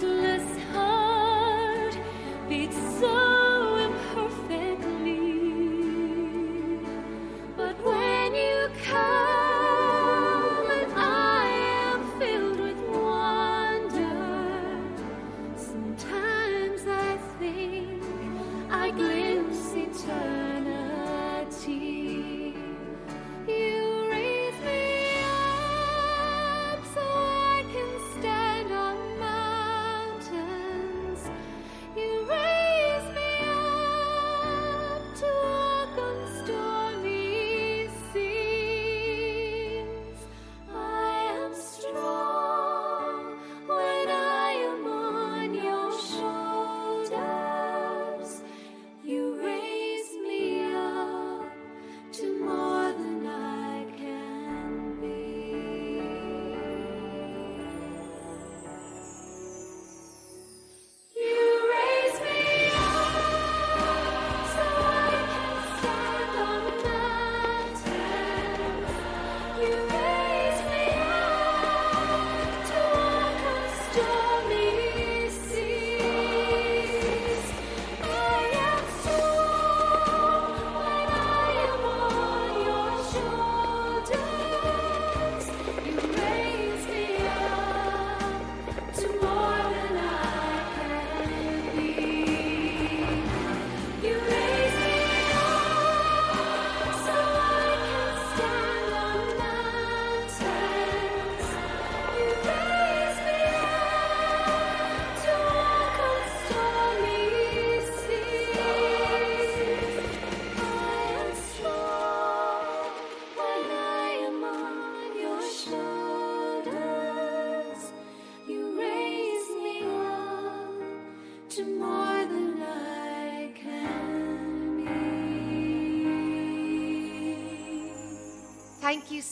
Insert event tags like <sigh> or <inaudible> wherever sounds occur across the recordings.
just.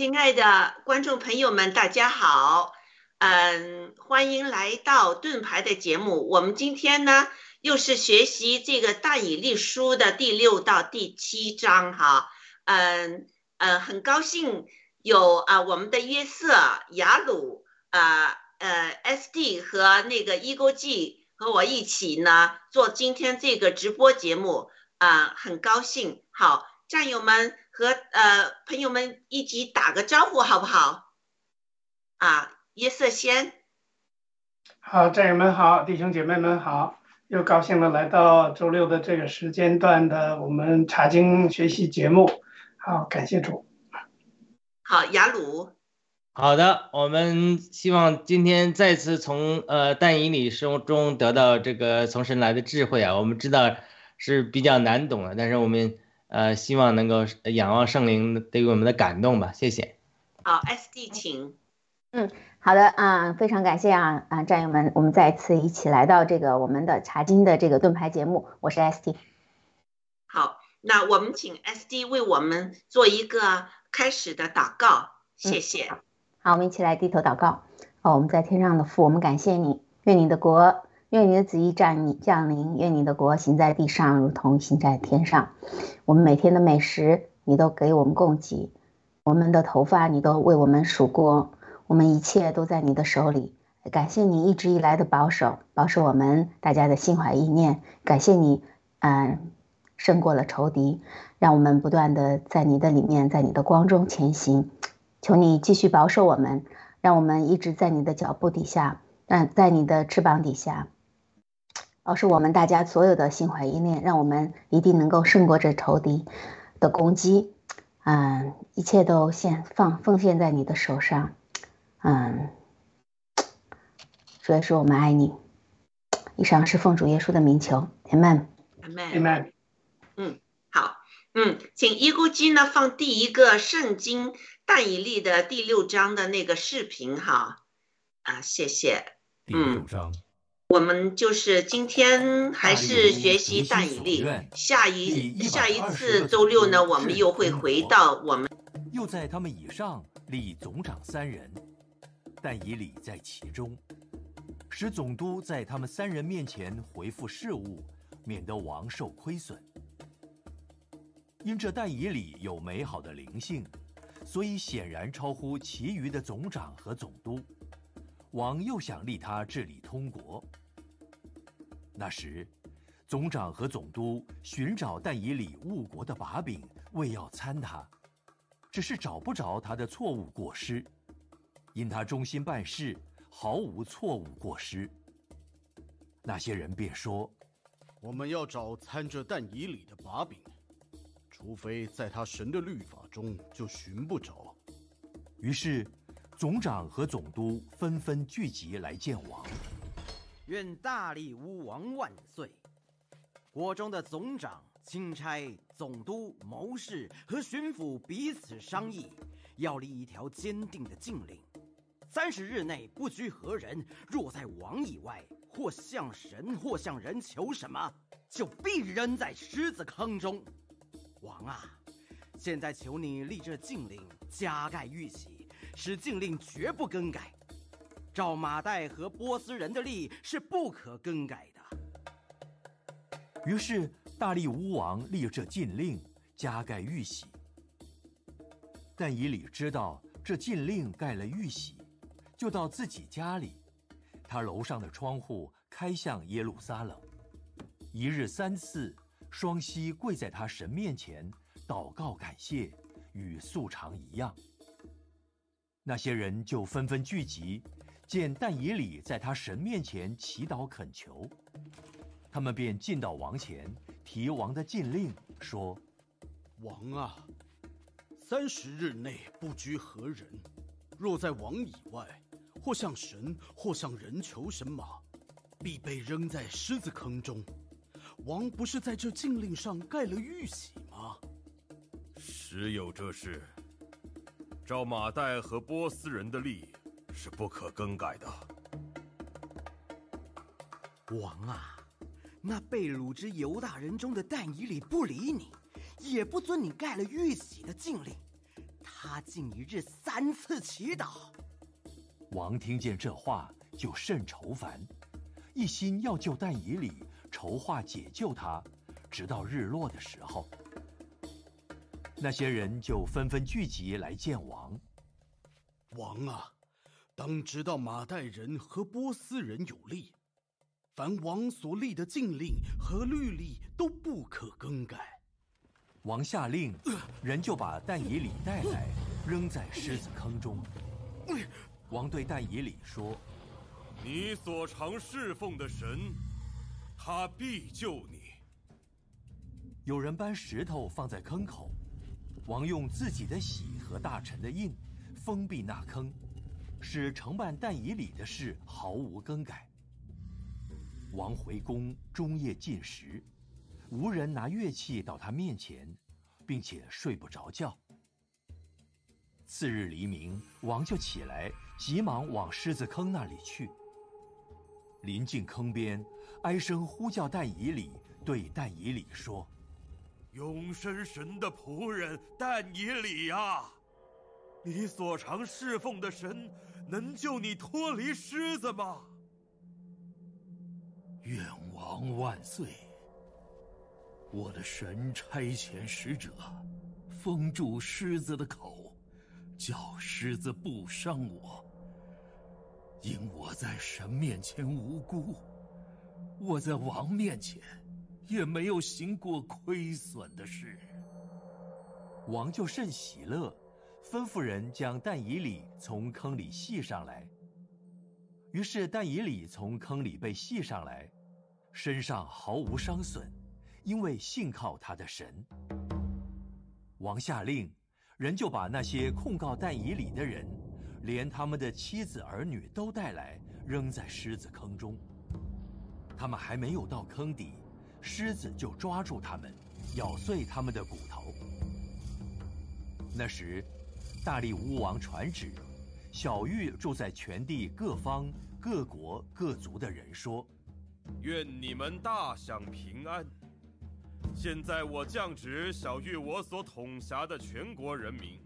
亲爱的观众朋友们，大家好，嗯，欢迎来到盾牌的节目。我们今天呢，又是学习这个大以利书的第六到第七章哈，嗯嗯，很高兴有啊我们的约瑟、雅鲁啊呃 SD 和那个一勾 G 和我一起呢做今天这个直播节目啊，很高兴。好，战友们。和呃朋友们一起打个招呼好不好？啊，约瑟先。好，战友们好，弟兄姐妹们好，又高兴的来到周六的这个时间段的我们查经学习节目。好，感谢主。好，雅鲁。好的，我们希望今天再次从呃但以理书中得到这个从神来的智慧啊，我们知道是比较难懂的，但是我们。呃，希望能够仰望圣灵对于我们的感动吧，谢谢。好，SD，请。嗯，好的啊，非常感谢啊啊，战友们，我们再次一起来到这个我们的查经的这个盾牌节目，我是 SD。好，那我们请 SD 为我们做一个开始的祷告，谢谢。好，我们一起来低头祷告。哦，我们在天上的父，我们感谢你，愿你的国。愿你的旨意降降临，愿你的国行在地上，如同行在天上。我们每天的美食，你都给我们供给；我们的头发，你都为我们数过。我们一切都在你的手里。感谢你一直以来的保守，保守我们大家的心怀意念。感谢你，嗯，胜过了仇敌，让我们不断的在你的里面，在你的光中前行。求你继续保守我们，让我们一直在你的脚步底下，嗯在你的翅膀底下。保守我们大家所有的心怀意念，让我们一定能够胜过这仇敌的攻击。嗯，一切都献放奉献在你的手上。嗯，所以说我们爱你。以上是奉主耶稣的名求，Amen，Amen。嗯，好，嗯，请一姑姬呢放第一个圣经但以利的第六章的那个视频哈。啊，谢谢。第六章。我们就是今天还是学习但以利，下一下一次周六呢，我们又会回到我们。又在他们以上立总长三人，但以理在其中，使总督在他们三人面前回复事务，免得王受亏损。因这但以理有美好的灵性，所以显然超乎其余的总长和总督。王又想立他治理通国。那时，总长和总督寻找但以理误国的把柄，为要参他，只是找不着他的错误过失，因他忠心办事，毫无错误过失。那些人便说：“我们要找参着但以理的把柄，除非在他神的律法中，就寻不着。”于是，总长和总督纷纷聚集来见王。愿大力乌王万岁！国中的总长、钦差、总督、谋士和巡抚彼此商议，要立一条坚定的禁令：三十日内不拘何人，若在王以外，或向神或向人求什么，就必扔在狮子坑中。王啊，现在求你立这禁令，加盖玉玺，使禁令绝不更改。照马代和波斯人的例是不可更改的。于是大力乌王立这禁令，加盖玉玺。但以理知道这禁令盖了玉玺，就到自己家里，他楼上的窗户开向耶路撒冷，一日三次，双膝跪在他神面前祷告感谢，与素常一样。那些人就纷纷聚集。见但以理在他神面前祈祷恳求，他们便进到王前，提王的禁令，说：“王啊，三十日内不拘何人，若在王以外，或向神，或向人求神马，必被扔在狮子坑中。王不是在这禁令上盖了玉玺吗？”实有这事。照马代和波斯人的例。是不可更改的，王啊！那被掳之犹大人中的但以理不理你，也不遵你盖了玉玺的禁令，他他竟一日三次祈祷。王听见这话，就甚愁烦，一心要救但以理，筹划解救他，直到日落的时候。那些人就纷纷聚集来见王。王啊，当知道马代人和波斯人有利，凡王所立的禁令和律例都不可更改。王下令，人就把但以理带来，扔在狮子坑中。王对但以理说：“你所常侍奉的神，他必救你。”有人搬石头放在坑口。王用自己的玺和大臣的印，封闭那坑，使承办但以礼的事毫无更改。王回宫终夜进食，无人拿乐器到他面前，并且睡不着觉。次日黎明，王就起来，急忙往狮子坑那里去。临近坑边，哀声呼叫但以礼，对但以礼说。永生神的仆人但以礼啊，你所常侍奉的神能救你脱离狮子吗？愿王万岁！我的神差遣使者，封住狮子的口，叫狮子不伤我。因我在神面前无辜，我在王面前。也没有行过亏损的事。王就甚喜乐，吩咐人将但以理从坑里系上来。于是但以理从坑里被系上来，身上毫无伤损，因为信靠他的神。王下令，人就把那些控告但以理的人，连他们的妻子儿女都带来，扔在狮子坑中。他们还没有到坑底。狮子就抓住他们，咬碎他们的骨头。那时，大力巫王传旨，小玉住在全地各方各国各族的人说：“愿你们大享平安。现在我降旨，小玉我所统辖的全国人民，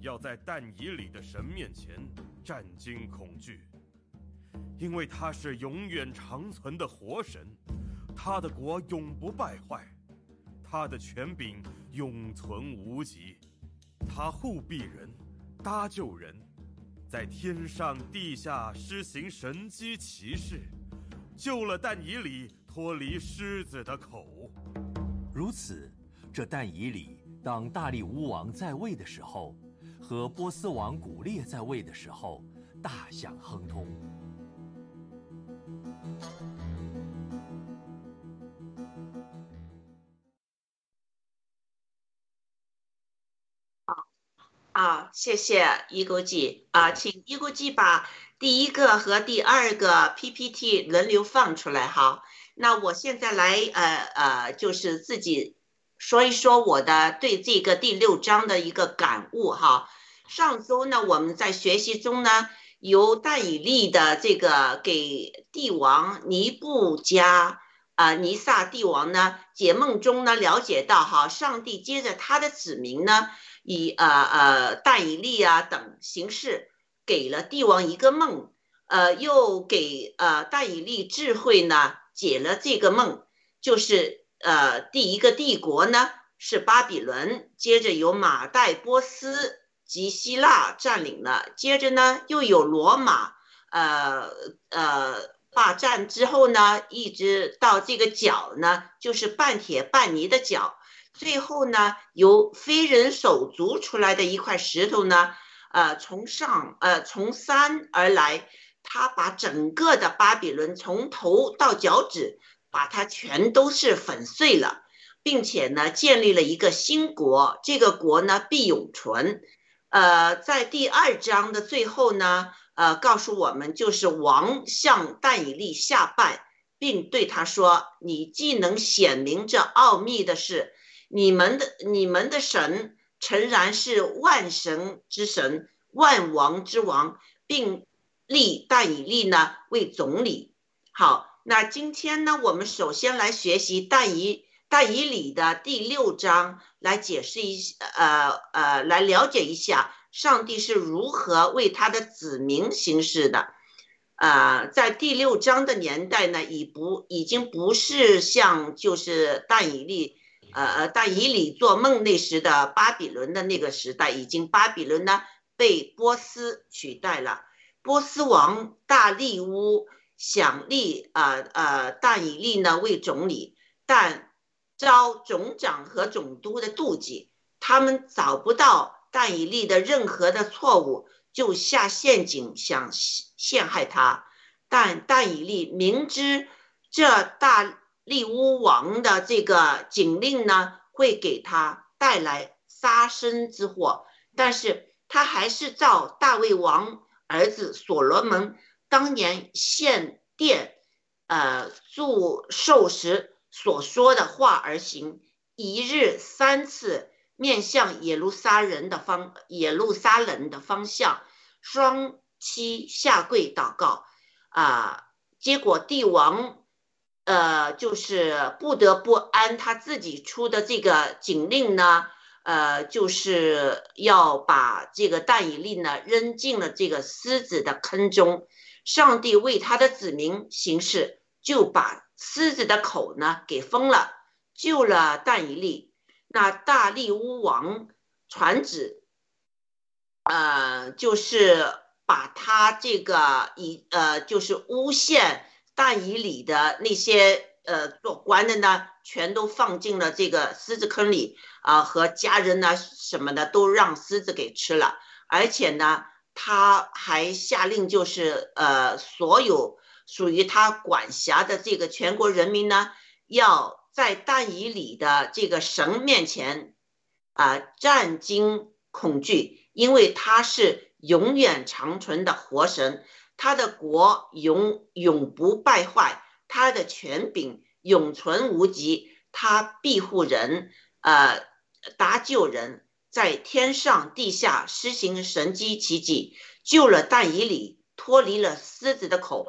要在但以里的神面前战惊恐惧，因为他是永远长存的活神。”他的国永不败坏，他的权柄永存无极，他护庇人，搭救人，在天上地下施行神机奇事，救了但以里脱离狮子的口。如此，这但以里当大力乌王在位的时候，和波斯王古列在位的时候，大享亨通。啊，谢谢一勾记啊，请一勾记把第一个和第二个 PPT 轮流放出来哈。那我现在来呃呃，就是自己说一说我的对这个第六章的一个感悟哈。上周呢，我们在学习中呢，由但以利的这个给帝王尼布加啊尼撒帝王呢解梦中呢了解到哈，上帝接着他的子民呢。以呃呃大以利啊等形式给了帝王一个梦，呃，又给呃大以利智慧呢解了这个梦，就是呃第一个帝国呢是巴比伦，接着由马代波斯及希腊占领了，接着呢又有罗马，呃呃霸占之后呢，一直到这个角呢，就是半铁半泥的角。最后呢，由非人手足出来的一块石头呢，呃，从上呃从山而来，他把整个的巴比伦从头到脚趾，把它全都是粉碎了，并且呢，建立了一个新国，这个国呢必永存。呃，在第二章的最后呢，呃，告诉我们就是王向但以利下拜，并对他说：“你既能显明这奥秘的事。”你们的你们的神诚然是万神之神，万王之王，并立但以利呢为总理。好，那今天呢，我们首先来学习但以但以理的第六章来解释一呃呃来了解一下上帝是如何为他的子民行事的。呃，在第六章的年代呢，已不已经不是像就是但以利呃呃但以理做梦那时的巴比伦的那个时代，已经巴比伦呢被波斯取代了。波斯王大利乌想立呃呃但以利呢为总理，但遭总长和总督的妒忌，他们找不到但以利的任何的错误，就下陷阱想陷害他。但但以利明知这大利乌王的这个警令呢会给他带来杀身之祸，但是他还是照大卫王。儿子所罗门当年献殿，呃，祝寿时所说的话而行，一日三次面向耶路撒人的方耶路撒冷的方向，双膝下跪祷告，啊，结果帝王，呃，就是不得不按他自己出的这个警令呢。呃，就是要把这个但以利呢扔进了这个狮子的坑中。上帝为他的子民行事，就把狮子的口呢给封了，救了但以利。那大利乌王传旨，呃，就是把他这个以呃，就是诬陷大以里的那些呃做官的呢，全都放进了这个狮子坑里。啊，和家人呢什么的都让狮子给吃了，而且呢，他还下令，就是呃，所有属于他管辖的这个全国人民呢，要在大以里的这个神面前啊战惊恐惧，因为他是永远长存的活神，他的国永永不败坏，他的权柄永存无极，他庇护人，呃。搭救人，在天上地下施行神机奇迹，救了但以里，脱离了狮子的口。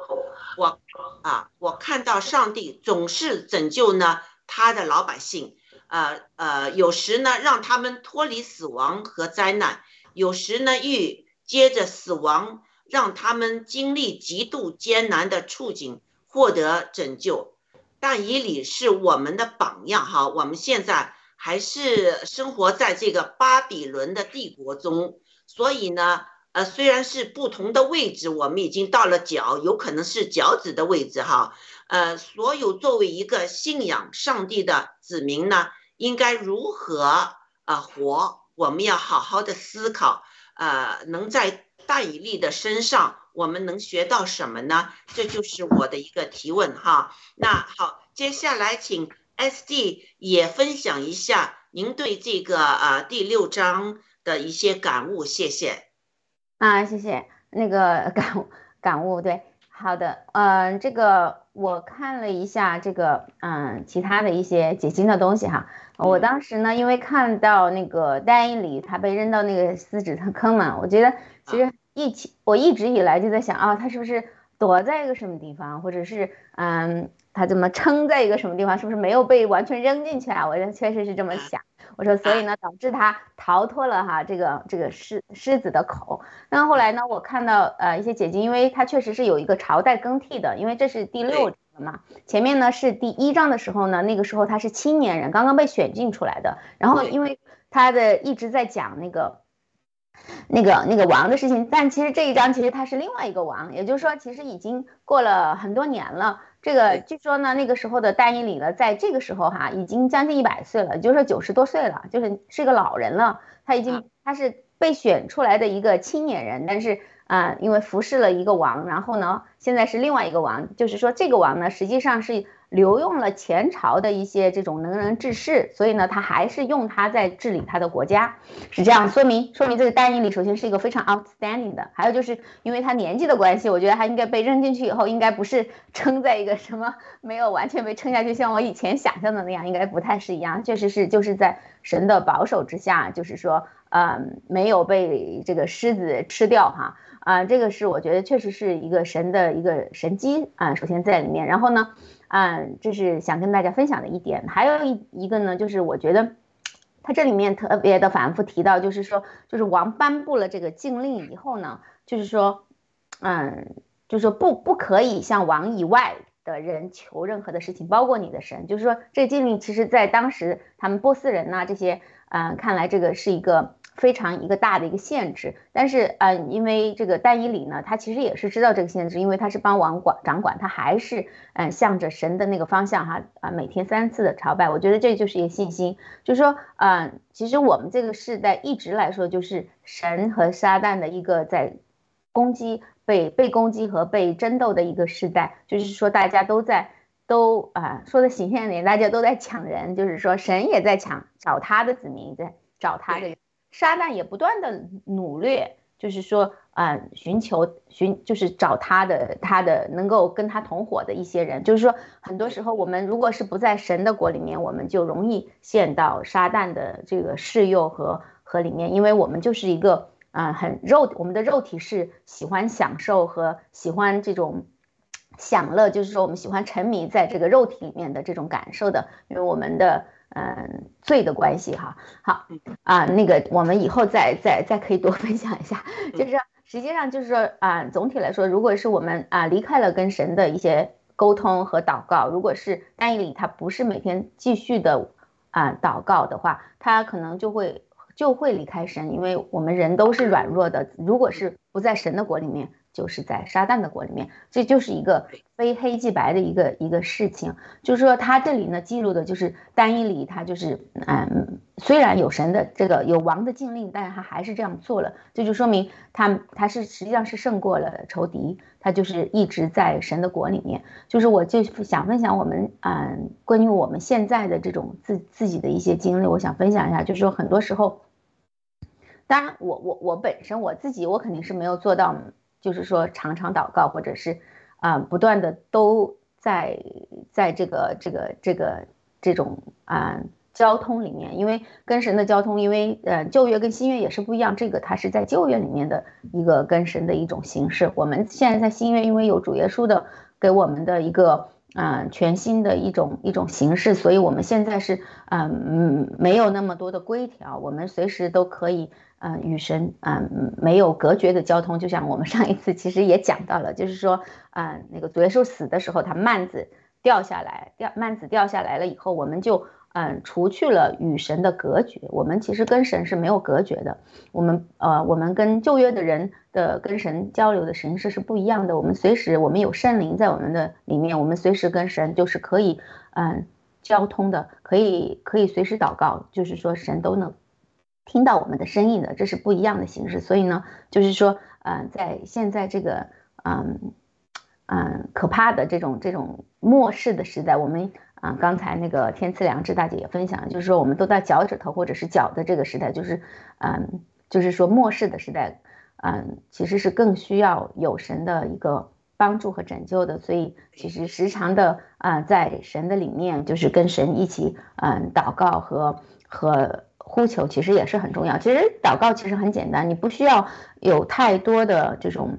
我啊，我看到上帝总是拯救呢他的老百姓，呃呃，有时呢让他们脱离死亡和灾难，有时呢欲接着死亡，让他们经历极度艰难的处境，获得拯救。但以理是我们的榜样哈，我们现在。还是生活在这个巴比伦的帝国中，所以呢，呃，虽然是不同的位置，我们已经到了脚，有可能是脚趾的位置哈，呃，所有作为一个信仰上帝的子民呢，应该如何啊活？我们要好好的思考，呃，能在但以利的身上，我们能学到什么呢？这就是我的一个提问哈。那好，接下来请。S D 也分享一下您对这个呃第六章的一些感悟，谢谢。啊，谢谢那个 <laughs> 感悟感悟，对，好的，嗯，这个我看了一下这个嗯其他的一些解经的东西哈，我当时呢因为看到那个丹一里他被扔到那个狮子坑嘛，我觉得其实一起我一直以来就在想啊，他是不是躲在一个什么地方，或者是嗯。他怎么撑在一个什么地方？是不是没有被完全扔进去啊？我确实是这么想。我说，所以呢，导致他逃脱了哈这个这个狮狮子的口。那后来呢，我看到呃一些解经，因为他确实是有一个朝代更替的，因为这是第六章嘛。前面呢是第一章的时候呢，那个时候他是青年人，刚刚被选进出来的。然后因为他的一直在讲那个那个那个王的事情，但其实这一章其实他是另外一个王，也就是说其实已经过了很多年了。这个据说呢，那个时候的丹尼里呢，在这个时候哈，已经将近一百岁了，就是说九十多岁了，就是是个老人了。他已经他是被选出来的一个青年人，但是啊，因为服侍了一个王，然后呢，现在是另外一个王，就是说这个王呢，实际上是。留用了前朝的一些这种能人志士，所以呢，他还是用他在治理他的国家，是这样说明说明这个丹尼里首先是一个非常 outstanding 的，还有就是因为他年纪的关系，我觉得他应该被扔进去以后，应该不是 <laughs> 撑在一个什么没有完全被撑下去，像我以前想象的那样，应该不太是一样，确实是就是在神的保守之下，就是说，嗯，没有被这个狮子吃掉哈。啊，这个是我觉得确实是一个神的一个神机啊，首先在里面，然后呢，啊，这是想跟大家分享的一点，还有一一个呢，就是我觉得它这里面特别的反复提到，就是说，就是王颁布了这个禁令以后呢，就是说，嗯，就是说不不可以向王以外的人求任何的事情，包括你的神，就是说这个禁令其实在当时他们波斯人呐这些，嗯，看来这个是一个。非常一个大的一个限制，但是呃，因为这个但以理呢，他其实也是知道这个限制，因为他是帮王管掌管，他还是嗯向着神的那个方向哈啊，每天三次的朝拜，我觉得这就是一个信心，就是说嗯，其实我们这个世代一直来说就是神和撒旦的一个在攻击被被攻击和被争斗的一个世代，就是说大家都在都啊说的形象点，大家都在抢人，就是说神也在抢找他的子民，在找他的。撒旦也不断的努力，就是说，嗯，寻求寻，就是找他的他的能够跟他同伙的一些人。就是说，很多时候我们如果是不在神的国里面，我们就容易陷到撒旦的这个试诱和和里面，因为我们就是一个，啊，很肉，我们的肉体是喜欢享受和喜欢这种享乐，就是说我们喜欢沉迷在这个肉体里面的这种感受的，因为我们的。嗯，罪的关系哈，好啊，那个我们以后再再再可以多分享一下，就是实际上就是说啊，总体来说，如果是我们啊离开了跟神的一些沟通和祷告，如果是单一里他不是每天继续的啊祷告的话，他可能就会就会离开神，因为我们人都是软弱的，如果是不在神的国里面。就是在撒旦的国里面，这就是一个非黑即白的一个一个事情。就是说，他这里呢记录的就是单一里，他就是嗯，虽然有神的这个有王的禁令，但是他还是这样做了，这就说明他他是实际上是胜过了仇敌，他就是一直在神的国里面。就是我就想分享我们嗯关于我们现在的这种自自己的一些经历，我想分享一下，就是说很多时候，当然我我我本身我自己我肯定是没有做到。就是说，常常祷告，或者是，啊，不断的都在在这个这个这个这种啊交通里面，因为跟神的交通，因为呃旧约跟新约也是不一样，这个它是在旧约里面的一个跟神的一种形式。我们现在在新约，因为有主耶稣的给我们的一个啊全新的一种一种形式，所以我们现在是嗯没有那么多的规条，我们随时都可以。嗯，与神嗯没有隔绝的交通，就像我们上一次其实也讲到了，就是说，嗯，那个主耶稣死的时候，他幔子掉下来，掉幔子掉下来了以后，我们就嗯除去了与神的隔绝，我们其实跟神是没有隔绝的，我们呃我们跟旧约的人的跟神交流的形式是不一样的，我们随时我们有圣灵在我们的里面，我们随时跟神就是可以嗯交通的，可以可以随时祷告，就是说神都能。听到我们的声音的，这是不一样的形式。所以呢，就是说，嗯，在现在这个，嗯，嗯，可怕的这种这种末世的时代，我们啊，刚才那个天赐良知大姐也分享，就是说，我们都在脚趾头或者是脚的这个时代，就是，嗯，就是说末世的时代，嗯，其实是更需要有神的一个帮助和拯救的。所以，其实时常的啊，在神的里面，就是跟神一起，嗯，祷告和和。呼求其实也是很重要。其实祷告其实很简单，你不需要有太多的这种，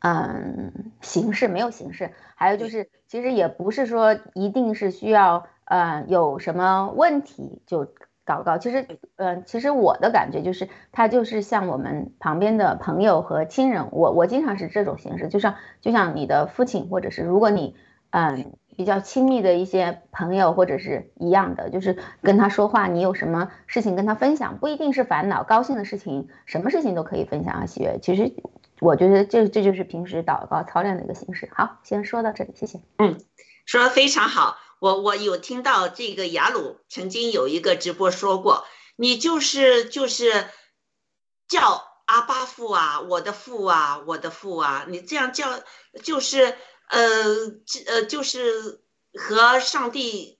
嗯，形式没有形式。还有就是，其实也不是说一定是需要，呃，有什么问题就祷告。其实，嗯，其实我的感觉就是，他就是像我们旁边的朋友和亲人。我我经常是这种形式，就像就像你的父亲，或者是如果你，嗯。比较亲密的一些朋友，或者是一样的，就是跟他说话，你有什么事情跟他分享，不一定是烦恼、高兴的事情，什么事情都可以分享啊。喜悦，其实我觉得这这就是平时祷告操练的一个形式。好，先说到这里，谢谢。嗯，说的非常好。我我有听到这个雅鲁曾经有一个直播说过，你就是就是叫阿巴父啊，我的父啊，我的父啊，你这样叫就是。呃，呃就是和上帝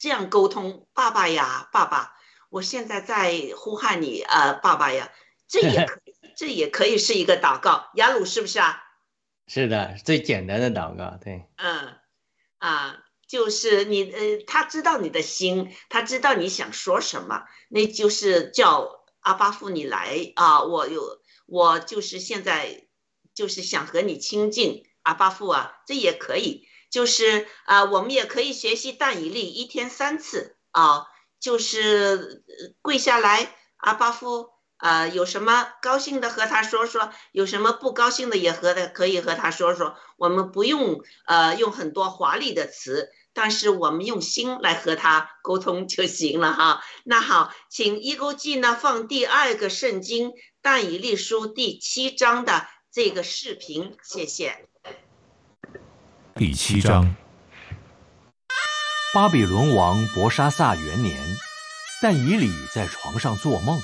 这样沟通，爸爸呀，爸爸，我现在在呼喊你，呃，爸爸呀，这也可以，这也可以是一个祷告。雅鲁是不是啊？是的，最简单的祷告，对。嗯，啊，就是你，呃，他知道你的心，他知道你想说什么，那就是叫阿巴父你来啊，我有。我就是现在就是想和你亲近，阿巴父啊，这也可以。就是啊，我们也可以学习但以利一天三次啊，就是跪下来，阿巴父啊，有什么高兴的和他说说，有什么不高兴的也和他可以和他说说。我们不用呃用很多华丽的词，但是我们用心来和他沟通就行了哈。那好，请一勾记呢放第二个圣经但以利书第七章的这个视频，谢谢。第七章，巴比伦王伯沙撒元年，但以理在床上做梦，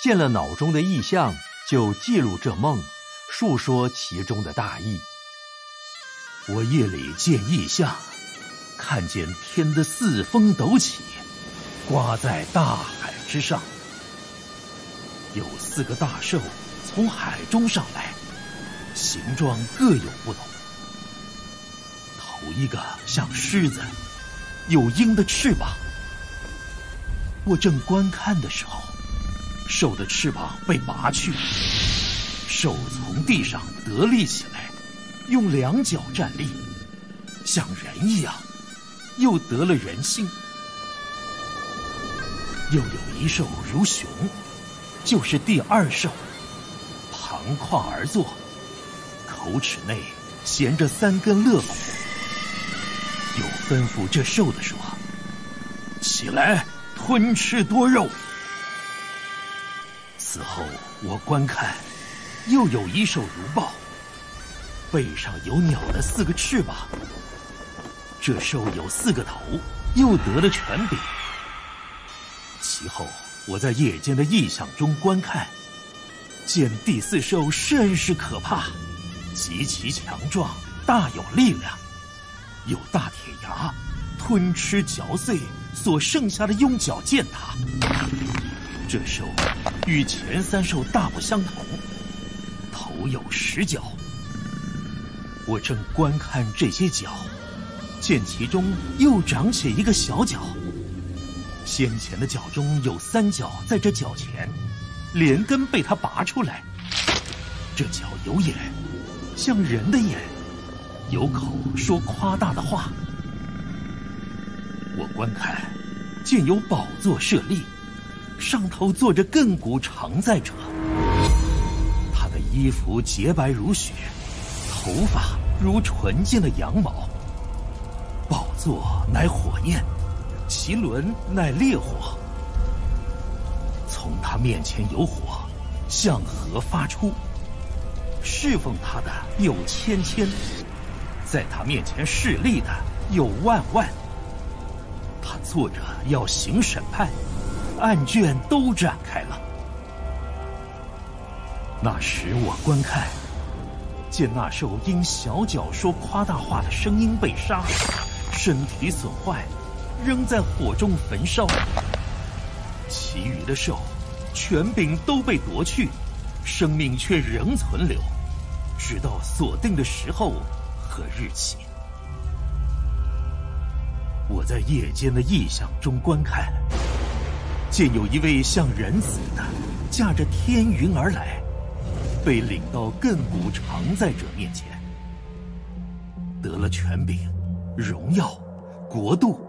见了脑中的异象，就记录这梦，述说其中的大意。我夜里见异象，看见天的四风陡起，刮在大海之上，有四个大兽从海中上来，形状各有不同。头一个像狮子，有鹰的翅膀。我正观看的时候，兽的翅膀被拔去，兽从地上得立起来，用两脚站立，像人一样，又得了人性。又有一兽如熊，就是第二兽，旁跨而坐，口齿内衔着三根肋骨。又吩咐这兽的说：“起来，吞吃多肉。”此后我观看，又有一兽如豹，背上有鸟的四个翅膀。这兽有四个头，又得了权柄。其后我在夜间的异象中观看，见第四兽甚是可怕，极其强壮，大有力量。有大铁牙，吞吃嚼碎所剩下的用脚践踏。这兽与前三兽大不相同，头有十角。我正观看这些角，见其中又长起一个小角。先前的角中有三角在这角前，连根被它拔出来。这角有眼，像人的眼。有口说夸大的话，我观看，见有宝座设立，上头坐着亘古常在者。他的衣服洁白如雪，头发如纯净的羊毛。宝座乃火焰，其轮乃烈火。从他面前有火，向何发出。侍奉他的有千千。在他面前势力的有万万，他坐着要行审判，案卷都展开了。那时我观看，见那兽因小脚说夸大话的声音被杀，身体损坏，仍在火中焚烧；其余的兽，权柄都被夺去，生命却仍存留，直到锁定的时候。和日期，我在夜间的异象中观看，见有一位像人似的驾着天云而来，被领到亘古常在者面前，得了权柄、荣耀、国度，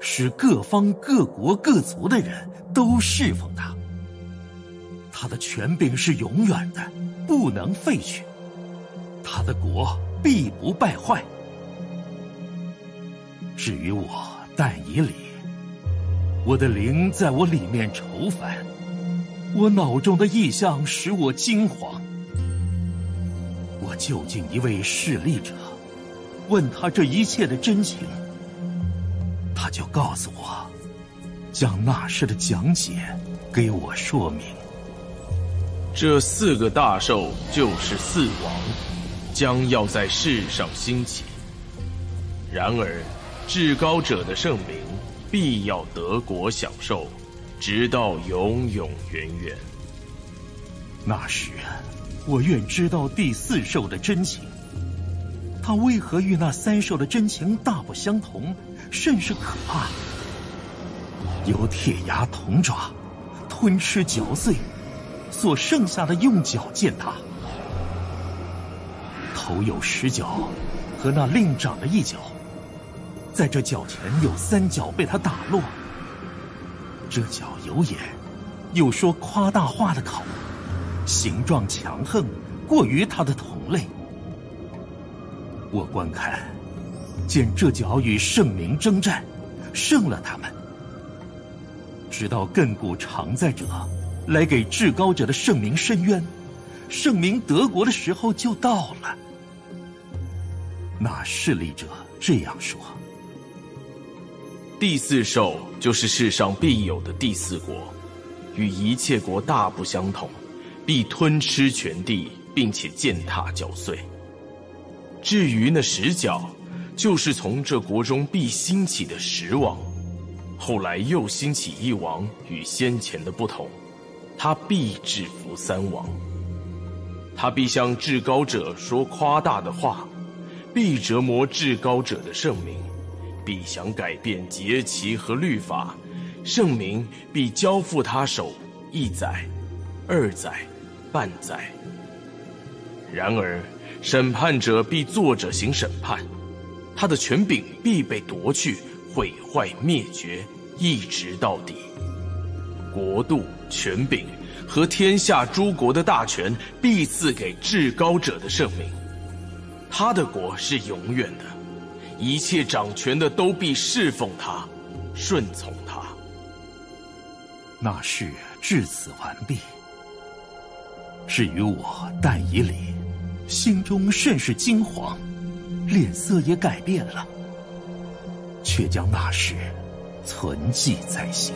使各方各国各族的人都侍奉他。他的权柄是永远的，不能废去。他的国。必不败坏。至于我但以礼，我的灵在我里面愁烦，我脑中的意象使我惊慌。我就近一位势力者，问他这一切的真情，他就告诉我，将那时的讲解给我说明。这四个大兽就是四王。将要在世上兴起。然而，至高者的圣名必要得国享受，直到永永远远。那时，我愿知道第四兽的真情。它为何与那三兽的真情大不相同，甚是可怕？有铁牙铜爪，吞吃嚼碎，所剩下的用脚践踏，头有十角，和那另长的一角，在这脚前有三角被他打落。这脚有眼，又说夸大话的口，形状强横，过于他的同类。我观看，见这脚与圣明征战，胜了他们。直到亘古常在者，来给至高者的圣明伸冤，圣明德国的时候就到了。那势力者这样说：第四兽就是世上必有的第四国，与一切国大不相同，必吞吃全地，并且践踏嚼碎。至于那十角，就是从这国中必兴起的十王。后来又兴起一王，与先前的不同，他必制服三王。他必向至高者说夸大的话，必折磨至高者的圣名，必想改变节期和律法，圣明必交付他手一载、二载、半载。然而审判者必坐着行审判，他的权柄必被夺去。毁坏灭绝，一直到底。国度、权柄和天下诸国的大权，必赐给至高者的圣明。他的国是永远的，一切掌权的都必侍奉他，顺从他。那事至此完毕。至于我但以礼，心中甚是惊惶，脸色也改变了。却将那事存记在心。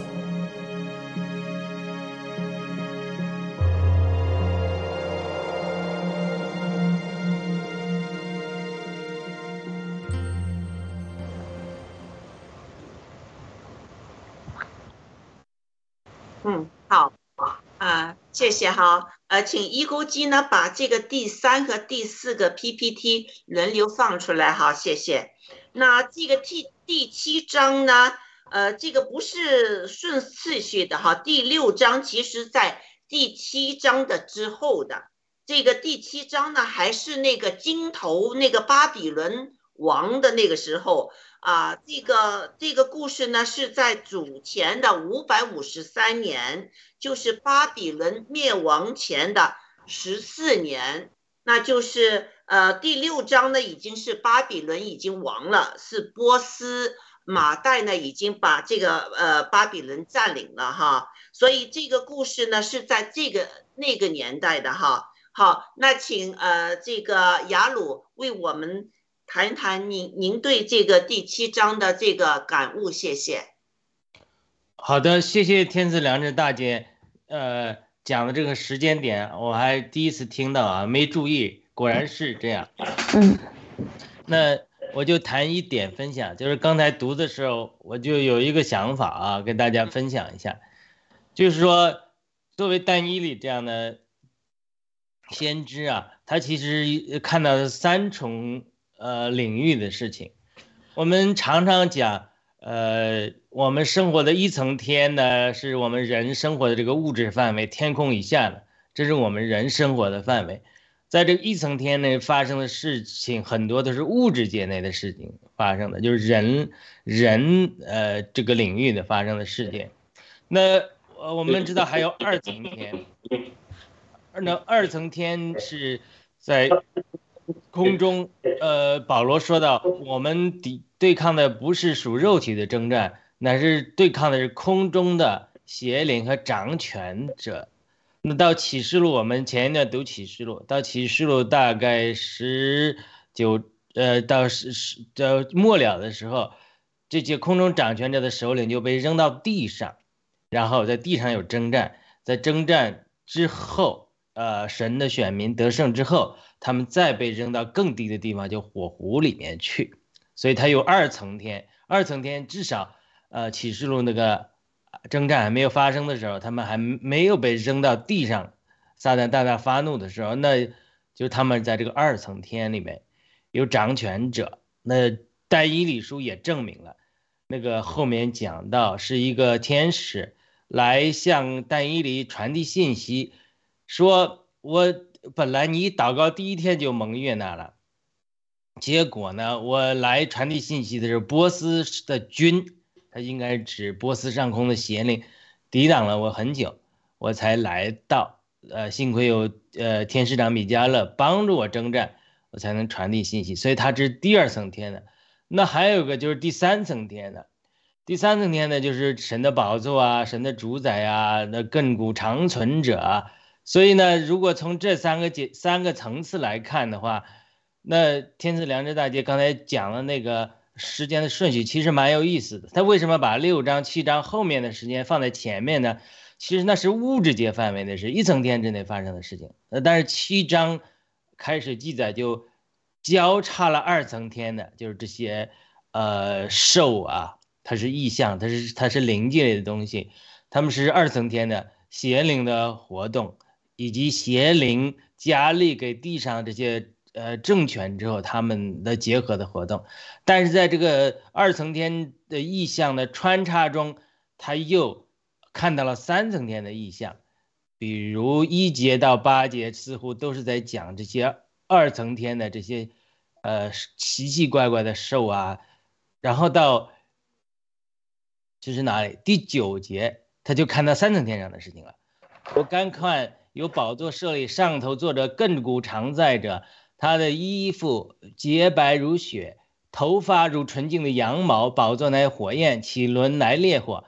谢谢哈，呃，请一钩机呢把这个第三和第四个 PPT 轮流放出来哈，谢谢。那这个 T 第七章呢？呃，这个不是顺次序的哈。第六章其实在第七章的之后的。这个第七章呢，还是那个金头那个巴比伦王的那个时候啊。这个这个故事呢，是在主前的五百五十三年，就是巴比伦灭亡前的十四年，那就是。呃，第六章呢，已经是巴比伦已经亡了，是波斯马代呢已经把这个呃巴比伦占领了哈，所以这个故事呢是在这个那个年代的哈。好，那请呃这个雅鲁为我们谈一谈您您对这个第七章的这个感悟，谢谢。好的，谢谢天赐良知大姐，呃讲的这个时间点我还第一次听到啊，没注意。果然是这样，嗯，那我就谈一点分享，就是刚才读的时候，我就有一个想法啊，跟大家分享一下，就是说，作为但伊里这样的先知啊，他其实看到三重呃领域的事情。我们常常讲，呃，我们生活的一层天呢，是我们人生活的这个物质范围，天空以下的，这是我们人生活的范围。在这一层天内发生的事情，很多都是物质界内的事情发生的，就是人人呃这个领域的发生的事件。那呃我们知道还有二层天，那二层天是在空中，呃保罗说到，我们抵对抗的不是属肉体的征战，乃是对抗的是空中的邪灵和掌权者。那到启示录，我们前一段读启示录，到启示录大概十九，呃，到十十到末了的时候，这些空中掌权者的首领就被扔到地上，然后在地上有征战，在征战之后，呃，神的选民得胜之后，他们再被扔到更低的地方，就火湖里面去，所以它有二层天，二层天至少，呃，启示录那个。征战还没有发生的时候，他们还没有被扔到地上，撒旦大大发怒的时候，那就他们在这个二层天里面有掌权者。那但以理书也证明了，那个后面讲到是一个天使来向但以理传递信息，说我本来你祷告第一天就蒙悦纳了，结果呢，我来传递信息的时候，波斯的军，他应该指波斯上空的邪灵，抵挡了我很久，我才来到。呃，幸亏有呃天使长米迦勒帮助我征战，我才能传递信息。所以他这是第二层天的。那还有个就是第三层天的，第三层天呢就是神的宝座啊，神的主宰啊，那亘古长存者。所以呢，如果从这三个阶三个层次来看的话，那天赐良知大姐刚才讲的那个时间的顺序其实蛮有意思的。他为什么把六章七章后面的时间放在前面呢？其实那是物质界范围的是，一层天之内发生的事情。呃，但是七章开始记载就交叉了二层天的，就是这些呃兽啊，它是意象，它是它是灵界类的东西，他们是二层天的邪灵的活动，以及邪灵加力给地上这些呃政权之后他们的结合的活动。但是在这个二层天的意象的穿插中，他又。看到了三层天的意象，比如一节到八节似乎都是在讲这些二层天的这些，呃奇奇怪怪的兽啊，然后到这是哪里？第九节他就看到三层天上的事情了。我刚看有宝座设立，上头坐着亘古常在者，他的衣服洁白如雪，头发如纯净的羊毛，宝座乃火焰，起轮来烈火。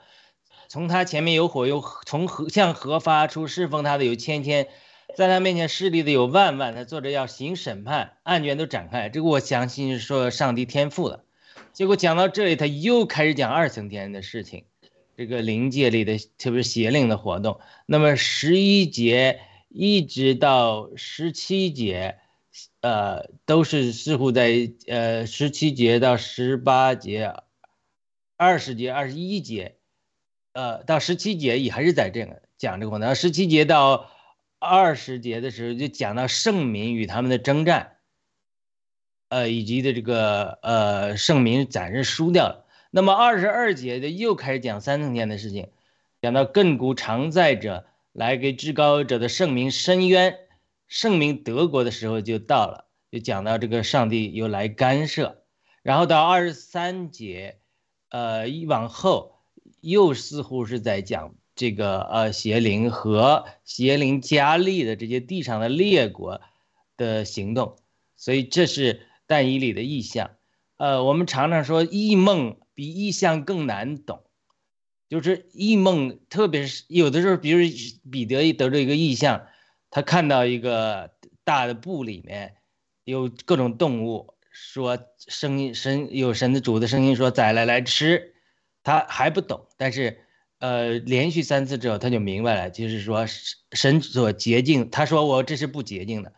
从他前面有火，又从河向河发出，侍奉他的有千千，在他面前势力的有万万。他坐着要行审判，案卷都展开。这个我相信是说上帝天赋了。结果讲到这里，他又开始讲二层天的事情，这个灵界里的特别是邪灵的活动。那么十一节一直到十七节，呃，都是似乎在呃十七节到十八节、二十节、二十一节。呃，到十七节也还是在这个讲这个活动。十七节到二十节的时候，就讲到圣民与他们的征战，呃，以及的这个呃圣民暂时输掉了。那么二十二节的又开始讲三层天的事情，讲到亘古常在者来给至高者的圣名伸冤，圣名德国的时候就到了，就讲到这个上帝又来干涉。然后到二十三节，呃，一往后。又似乎是在讲这个呃邪灵和邪灵加力的这些地上的列国的行动，所以这是但以理的意象。呃，我们常常说异梦比意象更难懂，就是异梦，特别是有的时候，比如彼得一得着一个意象，他看到一个大的布里面有各种动物，说声音神有神的主的声音说宰来来吃。他还不懂，但是，呃，连续三次之后他就明白了，就是说神所洁净，他说我这是不洁净的，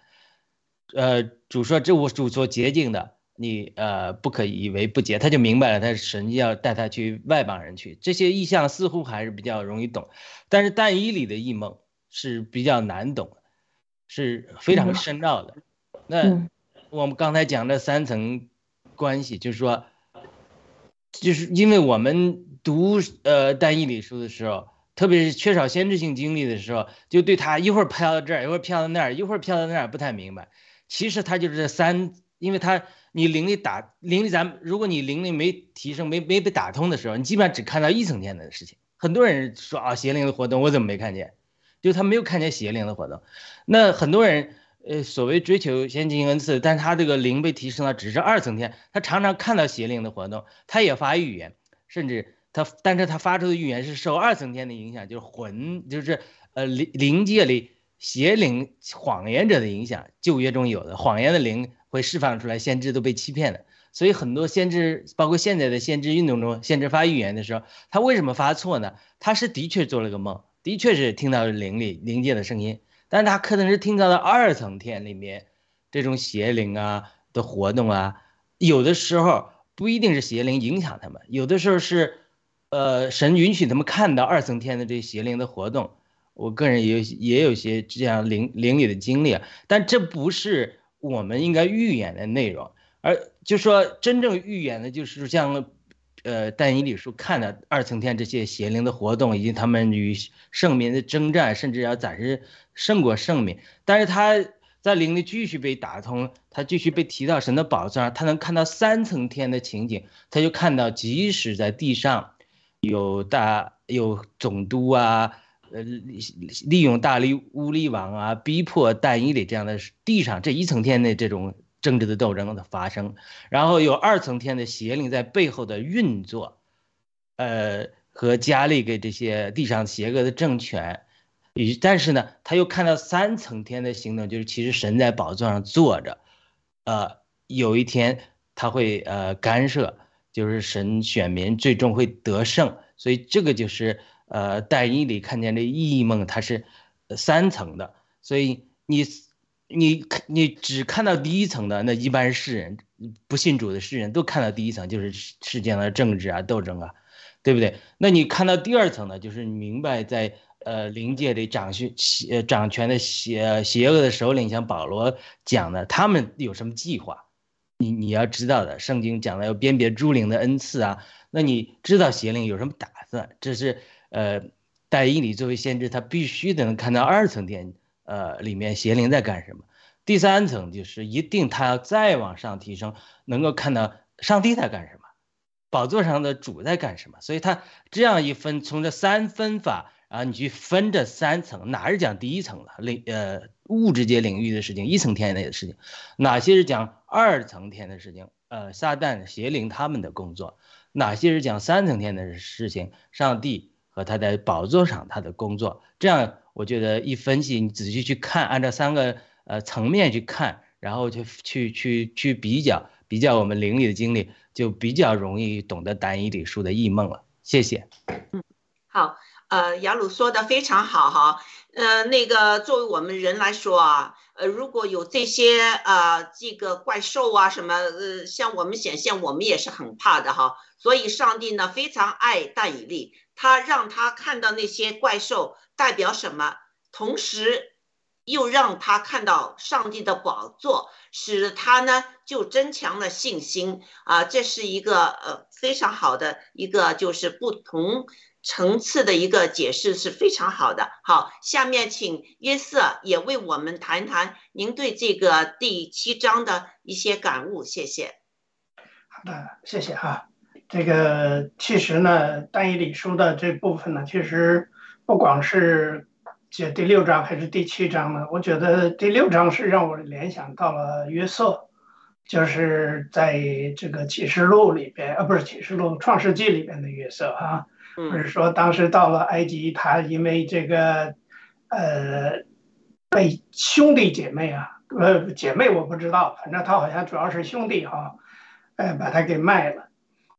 呃，主说这我主所洁净的，你呃不可以为不洁，他就明白了，他神要带他去外邦人去，这些意象似乎还是比较容易懂，但是但以里的异梦是比较难懂，是非常深奥的。那我们刚才讲的三层关系，就是说。就是因为我们读呃单义理书的时候，特别是缺少先知性经历的时候，就对他一会儿飘到这儿，一会儿飘到那儿，一会儿飘到那儿，不太明白。其实他就是这三，因为他你灵力打灵力，咱如果你灵力没提升，没没被打通的时候，你基本上只看到一层天的事情。很多人说啊，邪灵的活动我怎么没看见？就他没有看见邪灵的活动。那很多人。呃，所谓追求先进恩赐，但他这个灵被提升了，只是二层天。他常常看到邪灵的活动，他也发预言，甚至他，但是他发出的预言是受二层天的影响，就是魂，就是呃灵灵界里邪灵谎言者的影响。旧约中有的谎言的灵会释放出来，先知都被欺骗了。所以很多先知，包括现在的先知运动中，先知发预言的时候，他为什么发错呢？他是的确做了个梦，的确是听到了灵里灵界的声音。但他可能是听到了二层天里面这种邪灵啊的活动啊，有的时候不一定是邪灵影响他们，有的时候是，呃，神允许他们看到二层天的这邪灵的活动。我个人也有也有些这样灵灵里的经历，但这不是我们应该预演的内容，而就说真正预演的，就是像呃但以理书看的二层天这些邪灵的活动，以及他们与圣民的征战，甚至要暂时胜过圣民。但是他在灵里继续被打通，他继续被提到神的宝藏，他能看到三层天的情景，他就看到即使在地上有大有总督啊。呃，利用大力乌力王啊，逼迫但以理这样的地上这一层天的这种政治的斗争的发生，然后有二层天的邪灵在背后的运作，呃，和加力给这些地上邪恶的政权，与但是呢，他又看到三层天的行动，就是其实神在宝座上坐着，呃，有一天他会呃干涉，就是神选民最终会得胜，所以这个就是。呃，但你得看见这异梦，它是三层的，所以你你你只看到第一层的，那一般世人不信主的世人都看到第一层，就是世间的政治啊、斗争啊，对不对？那你看到第二层呢，就是明白在呃灵界里掌权呃掌权的邪邪恶的首领，像保罗讲的，他们有什么计划？你你要知道的，圣经讲的要辨别诸灵的恩赐啊，那你知道邪灵有什么打算？这是。呃，戴伊里作为先知，他必须得能看到二层天，呃，里面邪灵在干什么。第三层就是一定他要再往上提升，能够看到上帝在干什么，宝座上的主在干什么。所以他这样一分，从这三分法，啊，你去分这三层，哪是讲第一层的领呃物质界领域的事情，一层天内的事情，哪些是讲二层天的事情，呃，撒旦邪灵他们的工作，哪些是讲三层天的事情，上帝。和他在宝座上他的工作，这样我觉得一分析，你仔细去看，按照三个呃层面去看，然后去去去去比较比较我们灵里的经历，就比较容易懂得单一理数的异梦了。谢谢。嗯，好，呃，雅鲁说的非常好哈，呃，那个作为我们人来说啊，呃，如果有这些呃这个怪兽啊什么，呃，向我们显现，我们也是很怕的哈。所以上帝呢非常爱但以利。他让他看到那些怪兽代表什么，同时又让他看到上帝的宝座，使他呢就增强了信心啊！这是一个呃非常好的一个就是不同层次的一个解释，是非常好的。好，下面请约瑟也为我们谈谈您对这个第七章的一些感悟，谢谢。好的，谢谢哈。这个其实呢，单一理书的这部分呢，其实不光是这第六章还是第七章呢，我觉得第六章是让我联想到了约瑟，就是在这个启示录里边，啊，不是启示录，创世纪里边的约瑟啊，不是说当时到了埃及，他因为这个呃被兄弟姐妹啊，呃姐妹我不知道，反正他好像主要是兄弟哈，呃把他给卖了。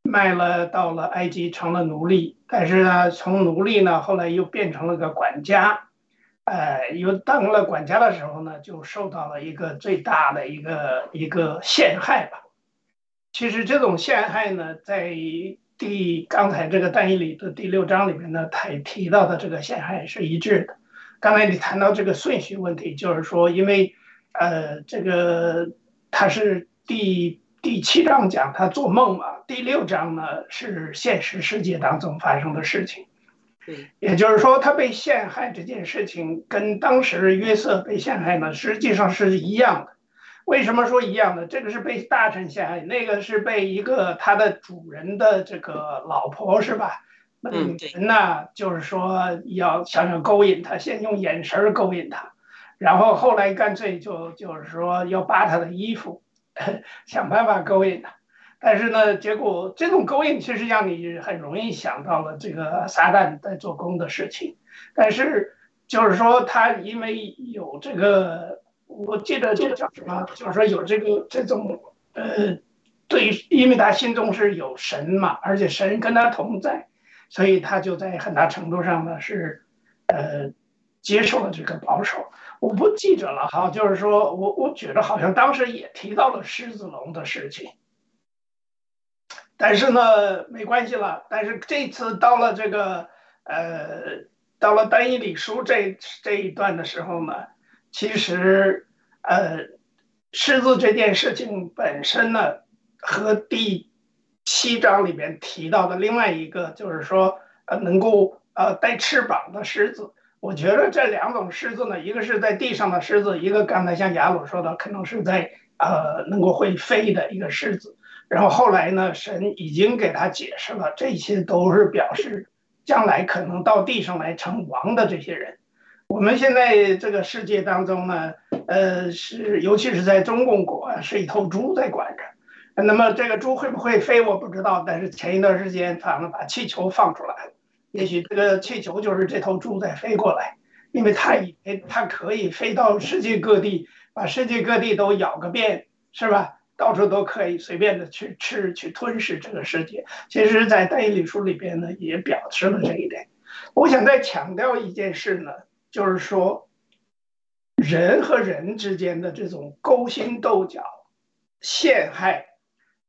卖了到了埃及成了奴隶，但是呢，从奴隶呢后来又变成了个管家，呃，又当了管家的时候呢，就受到了一个最大的一个一个陷害吧。其实这种陷害呢，在第刚才这个单一里的第六章里面呢，他也提到的这个陷害是一致的。刚才你谈到这个顺序问题，就是说，因为呃，这个他是第。第七章讲他做梦嘛，第六章呢是现实世界当中发生的事情。对，也就是说他被陷害这件事情跟当时约瑟被陷害呢实际上是一样的。为什么说一样的？这个是被大臣陷害，那个是被一个他的主人的这个老婆是吧？嗯，人呢就是说要想想勾引他，先用眼神勾引他，然后后来干脆就就是说要扒他的衣服。<laughs> 想办法勾引他，但是呢，结果这种勾引其实让你很容易想到了这个撒旦在做工的事情。但是就是说，他因为有这个，我记得这叫什么？就是说有这个这种呃，对，因为他心中是有神嘛，而且神跟他同在，所以他就在很大程度上呢是呃接受了这个保守。我不记着了哈，就是说我我觉得好像当时也提到了狮子龙的事情，但是呢没关系了。但是这次到了这个呃到了单一理书这这一段的时候呢，其实呃狮子这件事情本身呢和第七章里面提到的另外一个，就是说呃能够呃带翅膀的狮子。我觉得这两种狮子呢，一个是在地上的狮子，一个刚才像雅鲁说的，可能是在呃能够会飞的一个狮子。然后后来呢，神已经给他解释了，这些都是表示将来可能到地上来称王的这些人。我们现在这个世界当中呢，呃，是尤其是在中共国，是一头猪在管着。那么这个猪会不会飞，我不知道。但是前一段时间，他们把气球放出来。也许这个气球就是这头猪在飞过来，因为它以为它可以飞到世界各地，把世界各地都咬个遍，是吧？到处都可以随便的去吃、去吞噬这个世界。其实，在《但以理书》里边呢，也表示了这一点。我想再强调一件事呢，就是说，人和人之间的这种勾心斗角、陷害，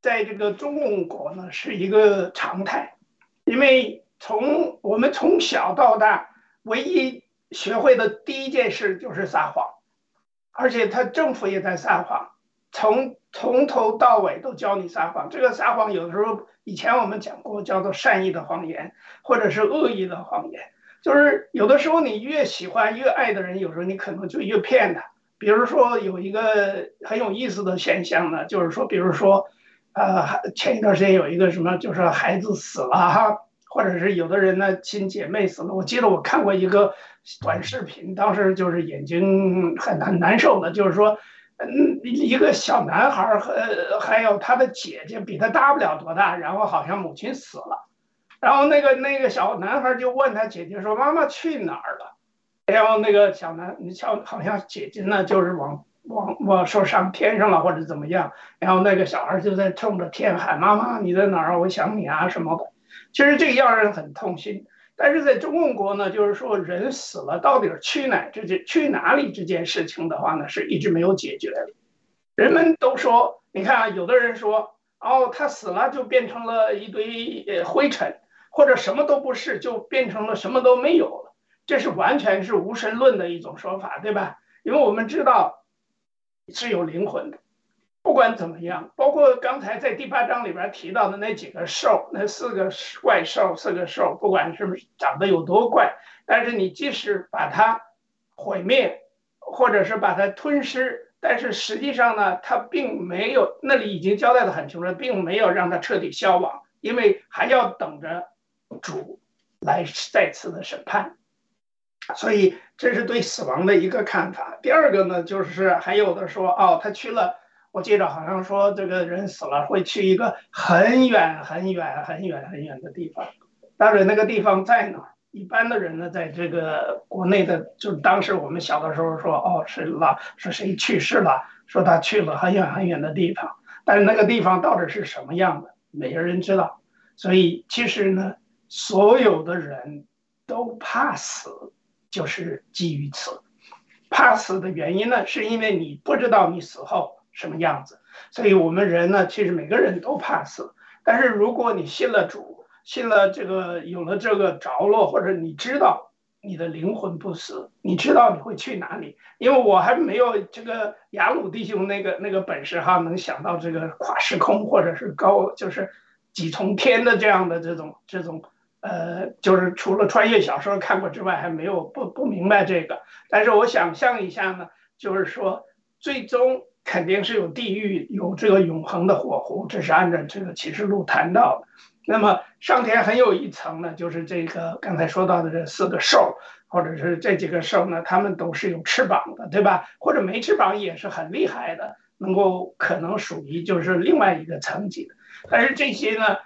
在这个中共国呢是一个常态，因为。从我们从小到大，唯一学会的第一件事就是撒谎，而且他政府也在撒谎，从从头到尾都教你撒谎。这个撒谎有的时候以前我们讲过，叫做善意的谎言，或者是恶意的谎言。就是有的时候你越喜欢越爱的人，有时候你可能就越骗他。比如说有一个很有意思的现象呢，就是说，比如说，呃，前一段时间有一个什么，就是孩子死了哈。或者是有的人呢，亲姐妹死了。我记得我看过一个短视频，当时就是眼睛很很难受的，就是说，嗯，一个小男孩和还有他的姐姐比他大不了多大，然后好像母亲死了，然后那个那个小男孩就问他姐姐说：“妈妈去哪儿了？”然后那个小男小好像姐姐呢就是往往往说上天上了或者怎么样，然后那个小孩就在冲着天喊：“妈妈你在哪儿？我想你啊什么的。”其实这个让人很痛心，但是在中共国呢，就是说人死了到底去哪这件去哪里这件事情的话呢，是一直没有解决的。人们都说，你看啊，有的人说，哦，他死了就变成了一堆呃灰尘，或者什么都不是，就变成了什么都没有了，这是完全是无神论的一种说法，对吧？因为我们知道是有灵魂的。不管怎么样，包括刚才在第八章里边提到的那几个兽，那四个怪兽，四个兽，不管是不是长得有多怪，但是你即使把它毁灭，或者是把它吞噬，但是实际上呢，它并没有那里已经交代的很清楚了，并没有让它彻底消亡，因为还要等着主来再次的审判。所以这是对死亡的一个看法。第二个呢，就是还有的说，哦，他去了。我记得好像说，这个人死了会去一个很远很远很远很远的地方。当然，那个地方在哪？一般的人呢，在这个国内的，就是当时我们小的时候说，哦，是老，是谁去世了？说他去了很远很远的地方。但是那个地方到底是什么样的，没有人知道。所以其实呢，所有的人都怕死，就是基于此。怕死的原因呢，是因为你不知道你死后。什么样子？所以我们人呢，其实每个人都怕死。但是如果你信了主，信了这个，有了这个着落，或者你知道你的灵魂不死，你知道你会去哪里？因为我还没有这个雅鲁弟兄那个那个本事哈，能想到这个跨时空或者是高，就是几重天的这样的这种这种，呃，就是除了穿越小说看过之外，还没有不不明白这个。但是我想象一下呢，就是说最终。肯定是有地狱，有这个永恒的火湖，这是按照这个启示录谈到的。那么上天还有一层呢，就是这个刚才说到的这四个兽，或者是这几个兽呢，它们都是有翅膀的，对吧？或者没翅膀也是很厉害的，能够可能属于就是另外一个层级的。但是这些呢，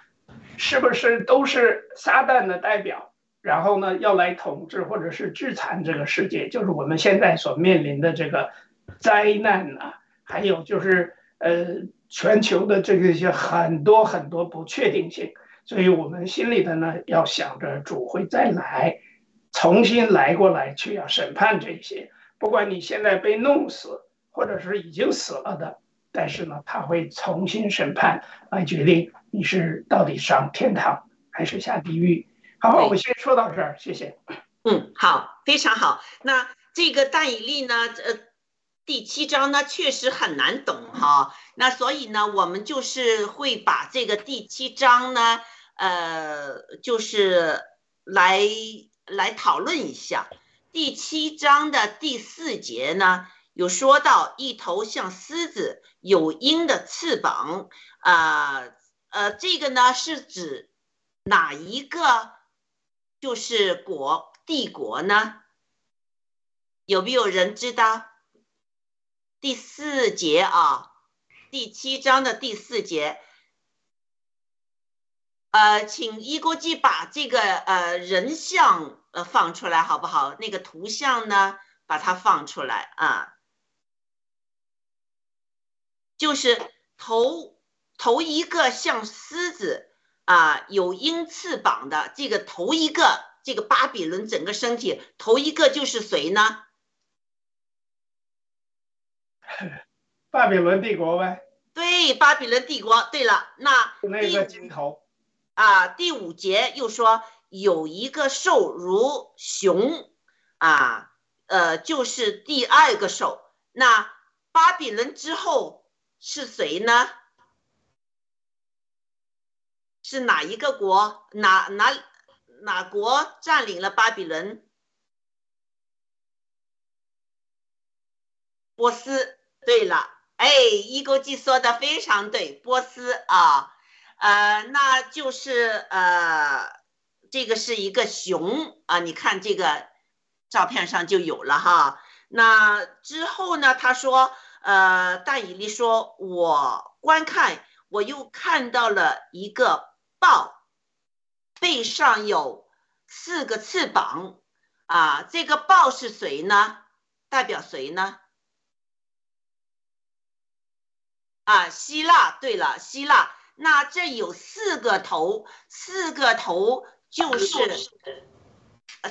是不是都是撒旦的代表？然后呢，要来统治或者是制裁这个世界，就是我们现在所面临的这个灾难呢？还有就是，呃，全球的这个一些很多很多不确定性，所以我们心里的呢，要想着主会再来，重新来过来去要审判这些，不管你现在被弄死，或者是已经死了的，但是呢，他会重新审判来决定你是到底上天堂还是下地狱。好，我先说到这儿，谢谢。嗯，好，非常好。那这个大以利呢，呃。第七章呢确实很难懂哈，那所以呢，我们就是会把这个第七章呢，呃，就是来来讨论一下。第七章的第四节呢，有说到一头像狮子、有鹰的翅膀，啊呃，这个呢是指哪一个？就是国帝国呢？有没有人知道？第四节啊，第七章的第四节。呃，请一国际把这个呃人像呃放出来好不好？那个图像呢，把它放出来啊。就是头头一个像狮子啊，有鹰翅膀的这个头一个，这个巴比伦整个身体头一个就是谁呢？巴比伦帝国呗。对，巴比伦帝国。对了，那那个金头。啊，第五节又说有一个兽如熊，啊，呃，就是第二个兽。那巴比伦之后是谁呢？是哪一个国？哪哪哪国占领了巴比伦？波斯。对了，哎，一勾记说的非常对，波斯啊。呃，那就是呃，这个是一个熊啊，你看这个照片上就有了哈。那之后呢，他说，呃，大以利说，我观看，我又看到了一个豹，背上有四个翅膀啊，这个豹是谁呢？代表谁呢？啊，希腊。对了，希腊。那这有四个头，四个头就是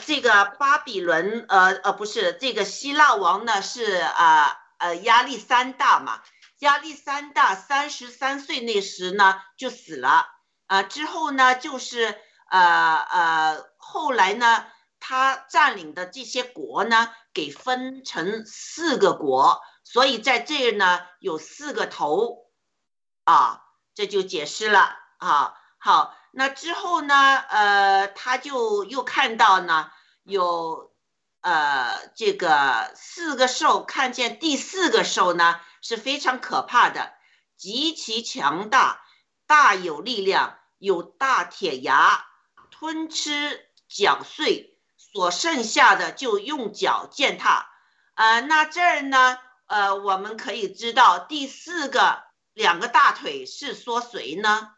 这个巴比伦，呃呃，不是这个希腊王呢，是啊呃亚历山大嘛，亚历山大三十三岁那时呢就死了，啊之后呢就是呃呃后来呢他占领的这些国呢给分成四个国，所以在这儿呢有四个头，啊。这就解释了啊，好，那之后呢，呃，他就又看到呢，有呃这个四个兽，看见第四个兽呢是非常可怕的，极其强大，大有力量，有大铁牙，吞吃嚼碎，所剩下的就用脚践踏。呃，那这儿呢，呃，我们可以知道第四个。两个大腿是说谁呢？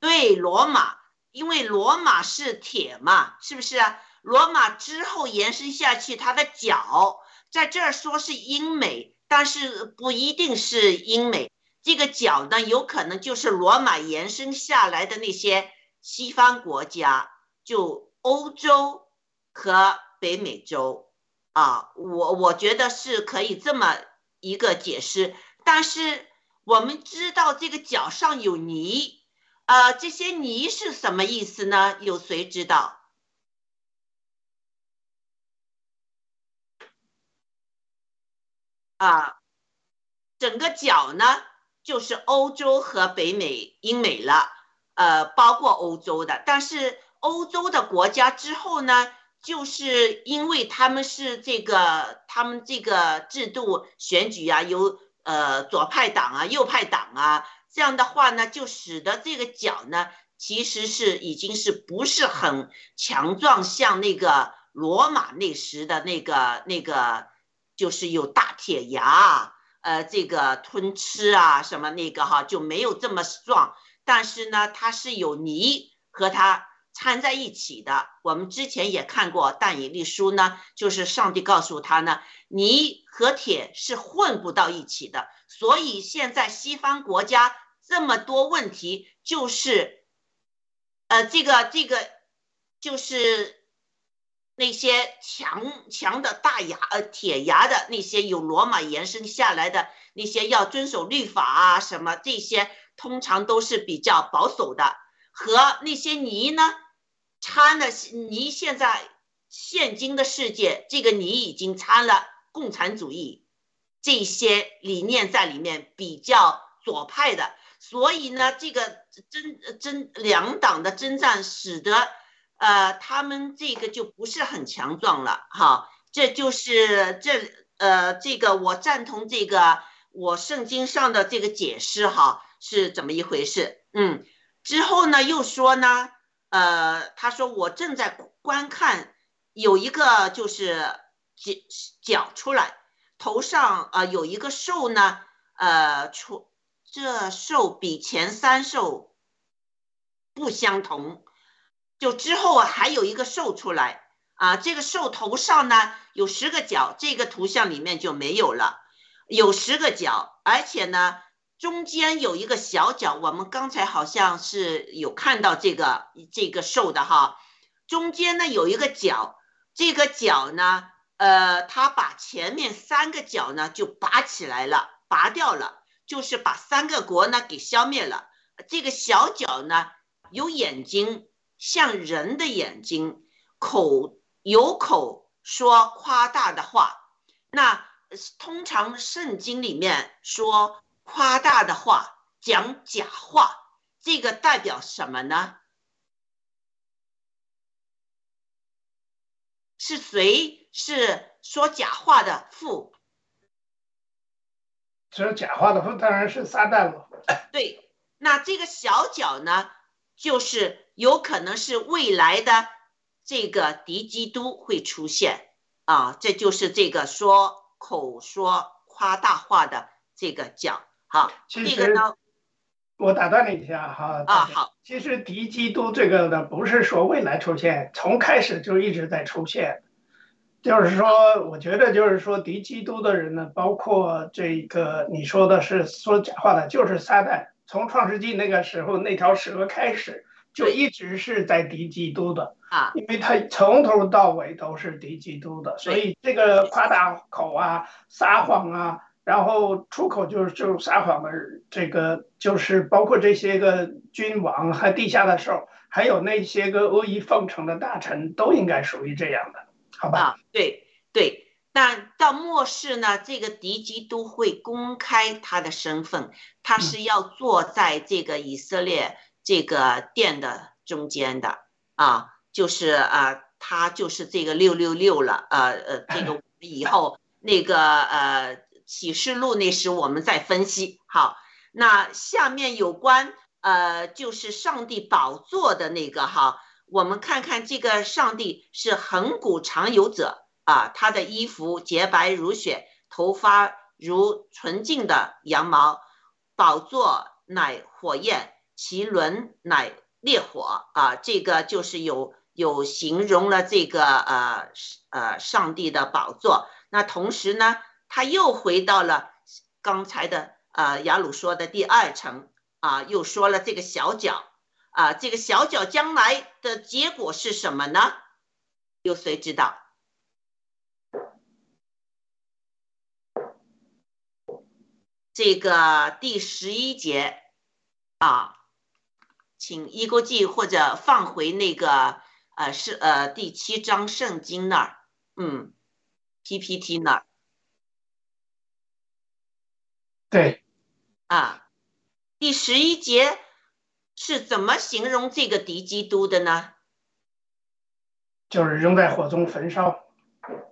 对，罗马，因为罗马是铁嘛，是不是啊？罗马之后延伸下去，它的脚在这儿说是英美，但是不一定是英美。这个脚呢，有可能就是罗马延伸下来的那些西方国家，就欧洲和北美洲啊。我我觉得是可以这么。一个解释，但是我们知道这个脚上有泥，呃，这些泥是什么意思呢？有谁知道？啊，整个脚呢，就是欧洲和北美、英美了，呃，包括欧洲的，但是欧洲的国家之后呢？就是因为他们是这个，他们这个制度选举啊，有呃左派党啊、右派党啊，这样的话呢，就使得这个脚呢，其实是已经是不是很强壮，像那个罗马那时的那个那个，就是有大铁牙，呃，这个吞吃啊什么那个哈，就没有这么壮，但是呢，它是有泥和它。掺在一起的，我们之前也看过《但以理书》呢，就是上帝告诉他呢，泥和铁是混不到一起的，所以现在西方国家这么多问题，就是，呃，这个这个就是那些强强的大牙呃铁牙的那些有罗马延伸下来的那些要遵守律法啊什么这些，通常都是比较保守的。和那些泥呢，掺的泥现在现今的世界，这个泥已经掺了共产主义这些理念在里面，比较左派的，所以呢，这个征征两党的征战使得呃他们这个就不是很强壮了哈，这就是这呃这个我赞同这个我圣经上的这个解释哈是怎么一回事？嗯，之后呢又说呢，呃，他说我正在观看。有一个就是脚脚出来，头上呃有一个兽呢，呃出这兽比前三兽不相同，就之后还有一个兽出来啊，这个兽头上呢有十个角，这个图像里面就没有了，有十个角，而且呢中间有一个小角，我们刚才好像是有看到这个这个兽的哈，中间呢有一个角。这个角呢，呃，他把前面三个角呢就拔起来了，拔掉了，就是把三个国呢给消灭了。这个小角呢有眼睛，像人的眼睛，口有口说夸大的话。那通常圣经里面说夸大的话，讲假话，这个代表什么呢？是谁是说假话的父？说假话的父当然是撒旦了。对，那这个小角呢，就是有可能是未来的这个敌基督会出现啊，这就是这个说口说夸大话的这个角。好，这个呢，我打断你一下哈。啊，好。其实敌基督这个呢，不是说未来出现，从开始就一直在出现。就是说，我觉得就是说敌基督的人呢，包括这个你说的是说假话的，就是撒旦。从创世纪那个时候那条蛇开始，就一直是在敌基督的啊，因为他从头到尾都是敌基督的，所以这个夸大口啊、撒谎啊。然后出口就是就是撒谎的，这个就是包括这些个君王和地下的兽，还有那些个阿谀奉承的大臣，都应该属于这样的，好吧？对对，那到末世呢，这个敌基督会公开他的身份，他是要坐在这个以色列这个殿的中间的啊，就是啊，他就是这个六六六了，呃呃，这个以后那个呃。启示录那时我们再分析好，那下面有关呃就是上帝宝座的那个哈，我们看看这个上帝是恒古常有者啊，他的衣服洁白如雪，头发如纯净的羊毛，宝座乃火焰，其轮乃烈火啊，这个就是有有形容了这个呃呃上帝的宝座，那同时呢。他又回到了刚才的呃雅鲁说的第二层啊，又说了这个小角啊，这个小角将来的结果是什么呢？有谁知道？这个第十一节啊，请一国记或者放回那个呃是呃第七章圣经那儿，嗯，PPT 那儿。对，啊，第十一节是怎么形容这个敌基督的呢？就是扔在火中焚烧。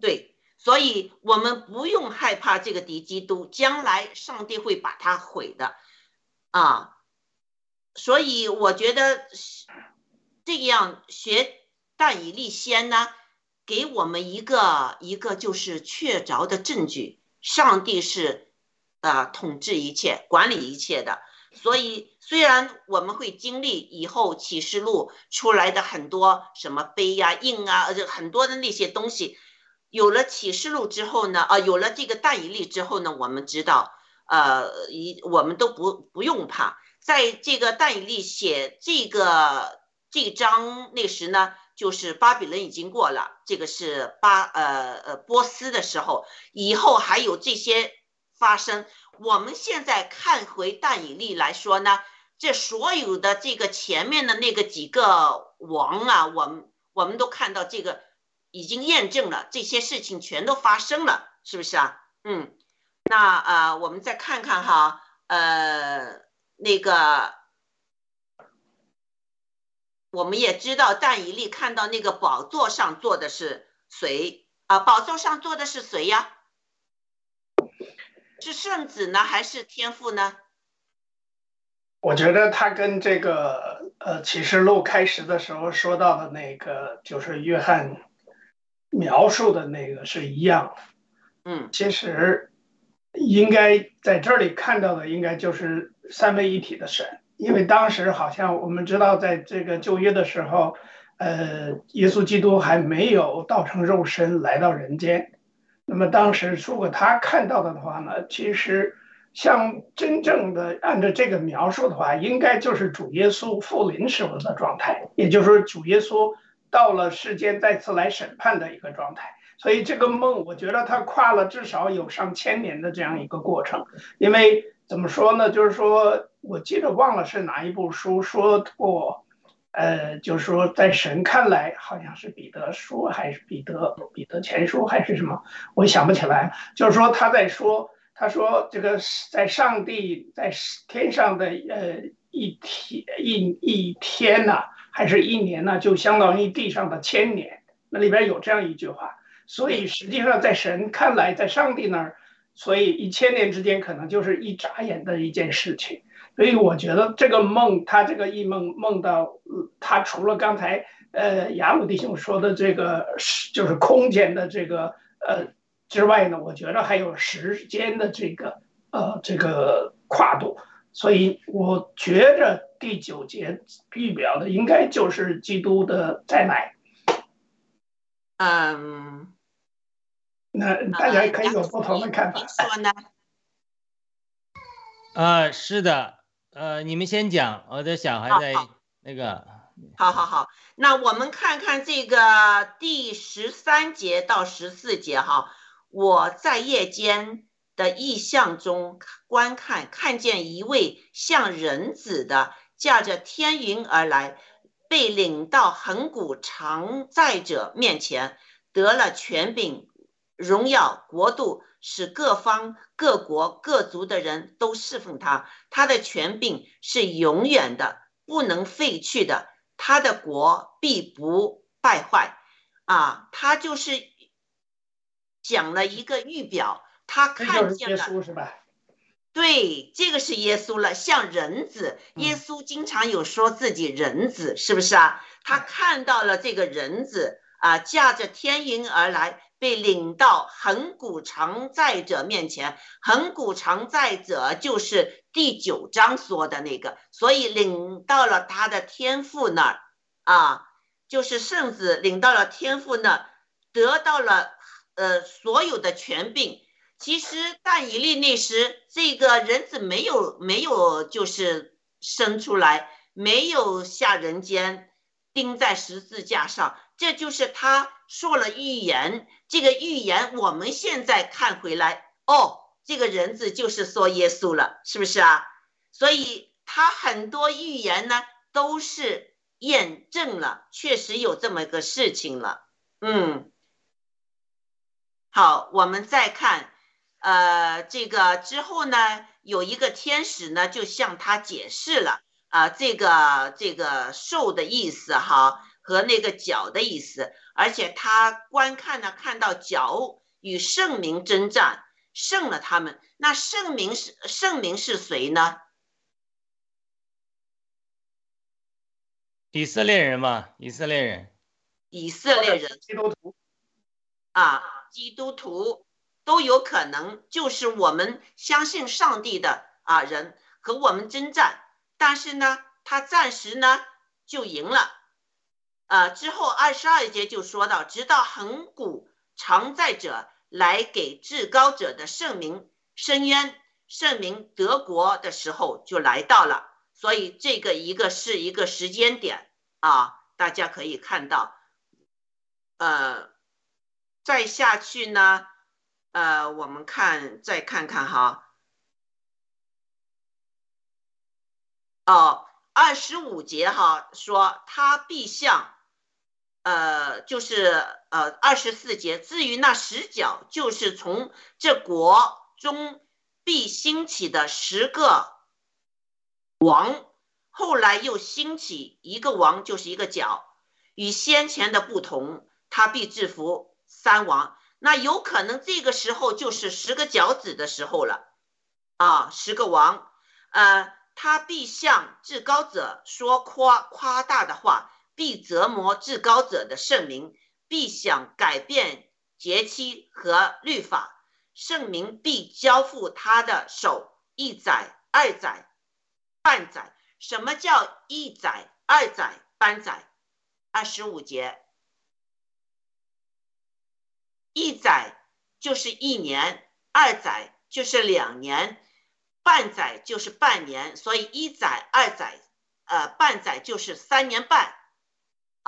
对，所以我们不用害怕这个敌基督，将来上帝会把它毁的，啊，所以我觉得这样学但以利先呢，给我们一个一个就是确凿的证据，上帝是。啊，统治一切，管理一切的。所以，虽然我们会经历以后启示录出来的很多什么碑呀、印啊，呃，很多的那些东西，有了启示录之后呢，啊，有了这个但以利之后呢，我们知道，呃，一我们都不不用怕。在这个但以利写这个这章那时呢，就是巴比伦已经过了，这个是巴呃呃波斯的时候，以后还有这些。发生，我们现在看回但以利来说呢，这所有的这个前面的那个几个王啊，我们我们都看到这个已经验证了这些事情全都发生了，是不是啊？嗯，那啊、我们再看看哈，呃，那个我们也知道，但以利看到那个宝座上坐的是谁啊？宝座上坐的是谁呀？是圣子呢，还是天父呢？我觉得他跟这个呃启示录开始的时候说到的那个，就是约翰描述的那个是一样的。嗯，其实应该在这里看到的，应该就是三位一体的神，因为当时好像我们知道，在这个旧约的时候，呃，耶稣基督还没有道成肉身来到人间。那么当时如果他看到的话呢，其实像真正的按照这个描述的话，应该就是主耶稣复临时候的状态，也就是说主耶稣到了世间再次来审判的一个状态。所以这个梦，我觉得它跨了至少有上千年的这样一个过程。因为怎么说呢？就是说我记得忘了是哪一部书说过，呃，就是说在神看来，好像是彼得书还是彼得彼得前书还是什么，我想不起来。就是说他在说，他说这个在上帝在天上的呃一天一一天呐、还是一年呢、就相当于地上的千年。那里边有这样一句话。所以实际上，在神看来，在上帝那儿，所以一千年之间可能就是一眨眼的一件事情。所以我觉得这个梦，他这个异梦梦到，呃他除了刚才呃雅鲁弟兄说的这个是就是空间的这个呃之外呢，我觉得还有时间的这个呃这个跨度。所以我觉着第九节预表的应该就是基督的再来。嗯，那大家可以有不同的看法。说呢？啊，是的，呃，你们先讲，我的小孩在那个，好好好，那我们看看这个第十三节到十四节哈。我在夜间的异象中观看，看见一位像人子的驾着天云而来，被领到恒古常在者面前，得了权柄、荣耀、国度，使各方、各国、各族的人都侍奉他。他的权柄是永远的，不能废去的。他的国必不败坏。啊，他就是讲了一个预表，他看见了。稣是吧？对，这个是耶稣了，像人子。耶稣经常有说自己人子，是不是啊？他看到了这个人子啊，驾着天云而来，被领到恒古常在者面前。恒古常在者就是第九章说的那个，所以领到了他的天父那儿啊，就是圣子领到了天父那儿，得到了呃所有的权柄。其实但以利那时，这个人子没有没有就是生出来，没有下人间，钉在十字架上，这就是他说了预言。这个预言我们现在看回来，哦，这个人子就是说耶稣了，是不是啊？所以他很多预言呢都是验证了，确实有这么个事情了。嗯，好，我们再看。呃，这个之后呢，有一个天使呢，就向他解释了啊、这个这个兽的意思哈，和那个角的意思，而且他观看呢，看到角与圣明征战，胜了他们。那圣明是圣明是谁呢？以色列人嘛，以色列人，以色列人基督徒啊，基督徒都有可能就是我们相信上帝的啊人和我们征战，但是呢，他暂时呢就赢了。呃，之后二十二节就说到，直到恒古常在者来给至高者的圣名伸冤、圣名得国的时候就来到了。所以这个一个是一个时间点啊，大家可以看到，呃，再下去呢，呃，我们看再看看哈，哦，二十五节哈说他必向，呃，就是呃二十四节。至于那十角，就是从这国中必兴起的十个王，后来又兴起一个王，就是一个角，与先前的不同，他必制服三王。那有可能这个时候就是十个角子的时候了啊，十个王，呃，他必向至高者说夸夸大的话。必折磨至高者的圣名，必想改变节期和律法，圣名必交付他的手一载、二载、半载。什么叫一载、二载、半载？二十五节，一载就是一年，二载就是两年，半载就是半年，所以一载、二载，呃，半载就是三年半。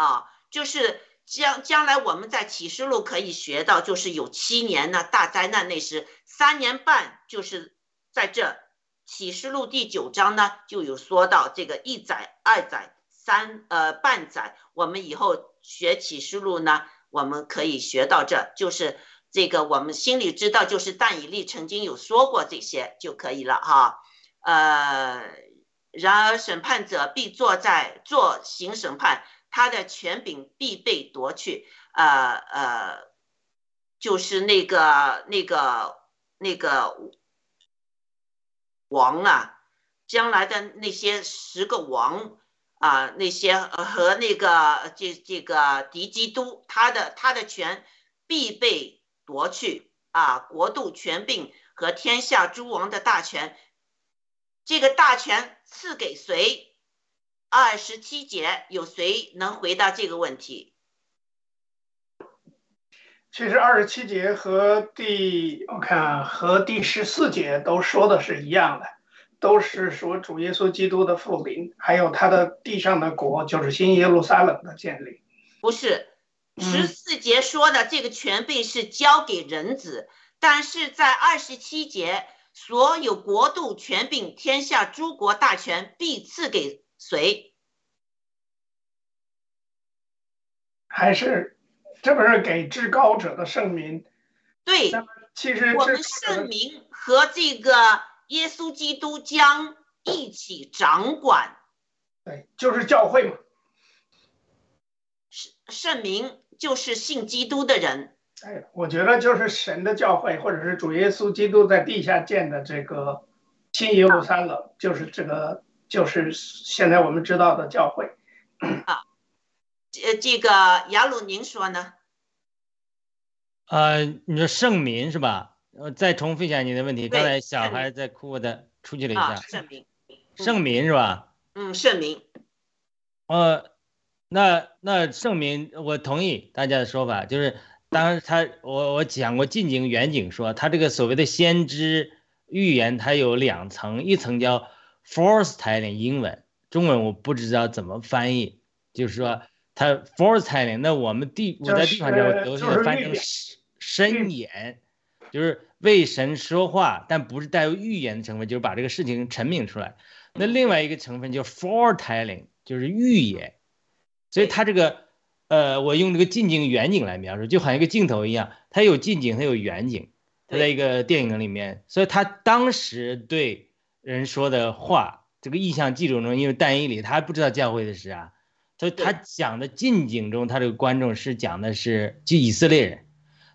啊，就是将将来我们在启示录可以学到，就是有七年呢，大灾难那时三年半，就是在这启示录第九章呢就有说到这个一载、二载、三呃半载。我们以后学启示录呢，我们可以学到这，就是这个我们心里知道，就是但以利曾经有说过这些就可以了哈。呃，然而审判者必坐在坐行审判。他的权柄必被夺去，呃呃，就是那个那个那个王啊，将来的那些十个王啊，那些和那个这这个敌基督，他的他的权必被夺去啊，国度权柄和天下诸王的大权，这个大权赐给谁？二十七节有谁能回答这个问题？其实二十七节和第我看和第十四节都说的是一样的，都是说主耶稣基督的复临，还有他的地上的国，就是新耶路撒冷的建立。不是，十四节说的这个权柄是交给人子，但是在二十七节，所有国度权柄、天下诸国大权必赐给。谁？还是这不是给至高者的圣名？对，其实我们圣名和这个耶稣基督将一起掌管。对，就是教会嘛。圣圣名就是信基督的人。哎，我觉得就是神的教会，或者是主耶稣基督在地下建的这个新耶路撒冷，就是这个。就是现在我们知道的教会啊，呃，这个雅鲁您说呢？呃，你说圣民是吧？呃，再重复一下你的问题。刚才小孩在哭的，出去了一下。圣民，圣民是吧？嗯，圣民。呃，那那圣民，我同意大家的说法，就是当时他我我讲过近景远景，说他这个所谓的先知预言，它有两层，一层叫。Foretelling 英文、中文我不知道怎么翻译，就是说它 Foretelling，那我们地我在地方上都是翻译成申言，就是为神说话，但不是带有预言的成分，就是把这个事情陈明出来。那另外一个成分叫 Foretelling，就是预言。所以它这个呃，我用这个近景远景来描述，就好像一个镜头一样，它有近景，它有远景，它在一个电影里面，所以他当时对。人说的话，这个意象记录中，因为但以理他不知道教会的事啊，所以他讲的近景中，他这个观众是讲的是就以色列人，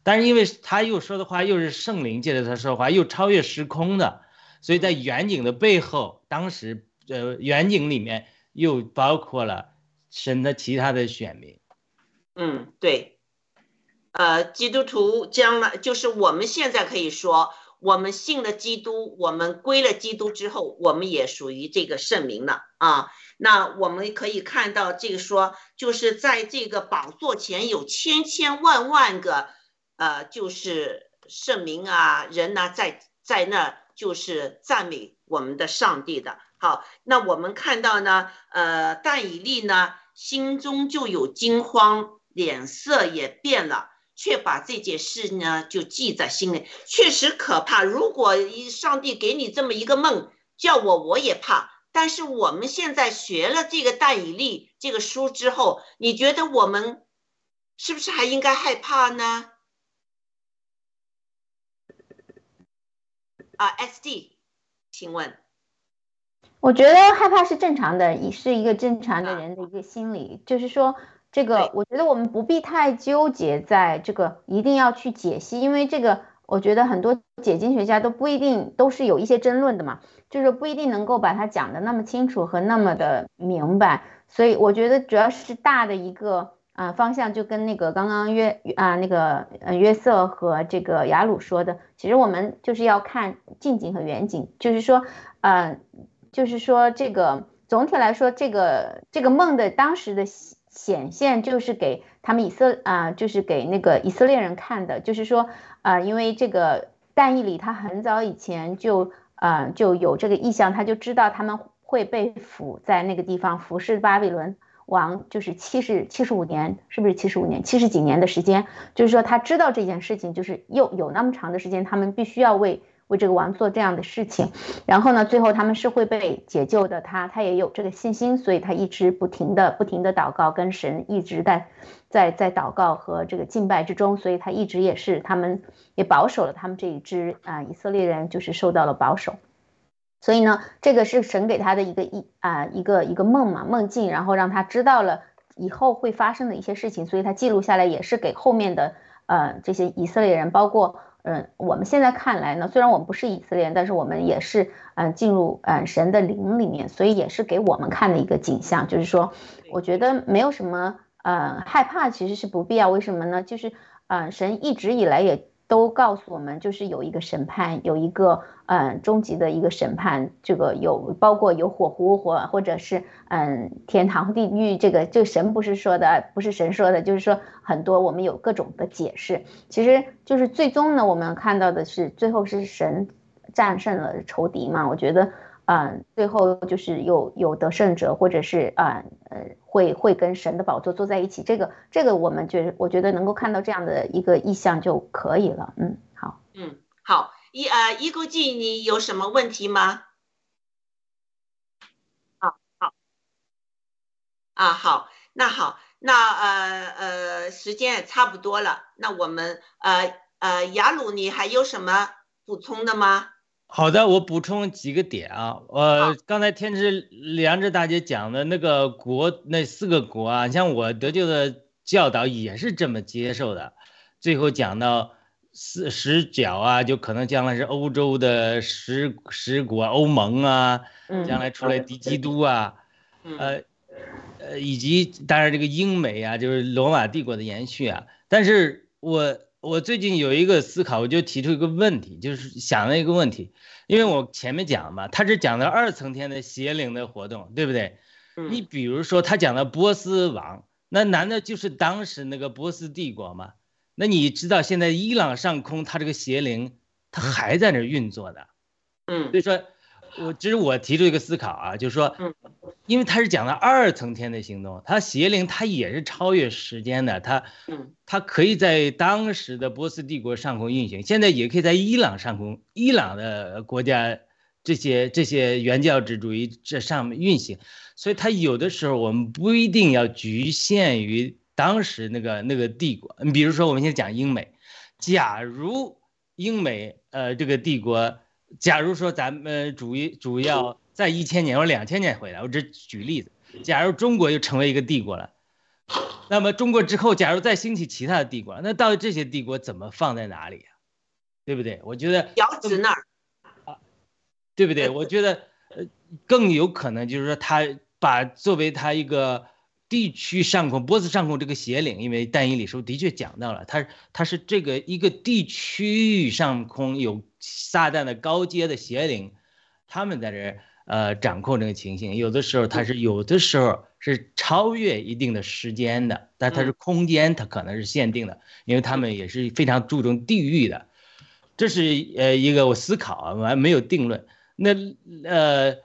但是因为他又说的话又是圣灵借着他说话，又超越时空的，所以在远景的背后，当时呃远景里面又包括了神的其他的选民。嗯，对，呃，基督徒将来就是我们现在可以说。我们信了基督，我们归了基督之后，我们也属于这个圣名了啊。那我们可以看到，这个说就是在这个宝座前有千千万万个，呃，就是圣名啊人呢，在在那就是赞美我们的上帝的。好，那我们看到呢，呃，但以利呢心中就有惊慌，脸色也变了。却把这件事呢就记在心里，确实可怕。如果一上帝给你这么一个梦，叫我我也怕。但是我们现在学了这个但以利这个书之后，你觉得我们是不是还应该害怕呢？啊，SD，请问？我觉得害怕是正常的，也是一个正常的人的一个心理。就是说，这个我觉得我们不必太纠结在这个一定要去解析，因为这个我觉得很多解经学家都不一定都是有一些争论的嘛，就是不一定能够把它讲的那么清楚和那么的明白。所以我觉得主要是大的一个。啊，方向就跟那个刚刚约啊那个呃约瑟和这个雅鲁说的，其实我们就是要看近景和远景，就是说，呃，就是说这个总体来说，这个这个梦的当时的显现就是给他们以色啊，就是给那个以色列人看的，就是说啊，因为这个但以里他很早以前就啊就有这个意向，他就知道他们会被俘在那个地方服侍巴比伦。王就是七十七十五年，是不是七十五年？七十几年的时间，就是说他知道这件事情，就是又有那么长的时间，他们必须要为为这个王做这样的事情。然后呢，最后他们是会被解救的。他他也有这个信心，所以他一直不停的不停的祷告，跟神一直在在在祷告和这个敬拜之中，所以他一直也是他们也保守了他们这一支啊以色列人，就是受到了保守。所以呢，这个是神给他的一个一啊一个一个梦嘛梦境，然后让他知道了以后会发生的一些事情，所以他记录下来也是给后面的呃这些以色列人，包括嗯我们现在看来呢，虽然我们不是以色列人，但是我们也是嗯进入嗯神的灵里面，所以也是给我们看的一个景象，就是说我觉得没有什么呃害怕，其实是不必要，为什么呢？就是嗯神一直以来也。都告诉我们，就是有一个审判，有一个嗯终极的一个审判，这个有包括有火湖或或者是嗯天堂地狱，这个这个神不是说的，不是神说的，就是说很多我们有各种的解释，其实就是最终呢，我们看到的是最后是神战胜了仇敌嘛，我觉得。嗯，最后就是有有得胜者，或者是啊呃会会跟神的宝座坐在一起，这个这个我们觉我觉得能够看到这样的一个意象就可以了。嗯，好，嗯好，一呃一估计你有什么问题吗？好好啊好，那好，那呃呃时间也差不多了，那我们呃呃雅鲁，你还有什么补充的吗？好的，我补充几个点啊。呃，刚才天之良知大姐讲的那个国，那四个国啊，像我得救的教导也是这么接受的。最后讲到四十角啊，就可能将来是欧洲的十十国，欧盟啊，将来出来敌基督啊，呃呃，以及当然这个英美啊，就是罗马帝国的延续啊。但是我。我最近有一个思考，我就提出一个问题，就是想了一个问题，因为我前面讲嘛，他是讲的二层天的邪灵的活动，对不对？你比如说他讲的波斯王，那难道就是当时那个波斯帝国吗？那你知道现在伊朗上空，他这个邪灵，他还在那运作的，嗯，所以说。我其实我提出一个思考啊，就是说，因为他是讲的二层天的行动，他邪灵他也是超越时间的，他，他可以在当时的波斯帝国上空运行，现在也可以在伊朗上空，伊朗的国家这些这些原教旨主义这上面运行，所以他有的时候我们不一定要局限于当时那个那个帝国，你比如说我们现在讲英美，假如英美呃这个帝国。假如说咱们主主要在一千年或两千年回来，我只举例子。假如中国又成为一个帝国了，那么中国之后，假如再兴起其他的帝国，那到底这些帝国怎么放在哪里呀？对不对？我觉得遥指那儿啊，对不对？我觉得呃更有可能就是说他把作为他一个地区上空波斯上空这个邪领，因为但以里书的确讲到了，他他是这个一个地区域上空有。撒旦的高阶的邪灵，他们在这呃掌控这个情形，有的时候它是有的时候是超越一定的时间的，但它是空间，它可能是限定的，因为他们也是非常注重地域的。这是呃一个我思考啊，我还没有定论。那呃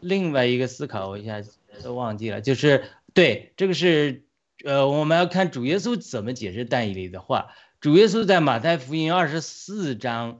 另外一个思考，我一下都忘记了，就是对这个是呃我们要看主耶稣怎么解释但以理的话。主耶稣在马太福音二十四章。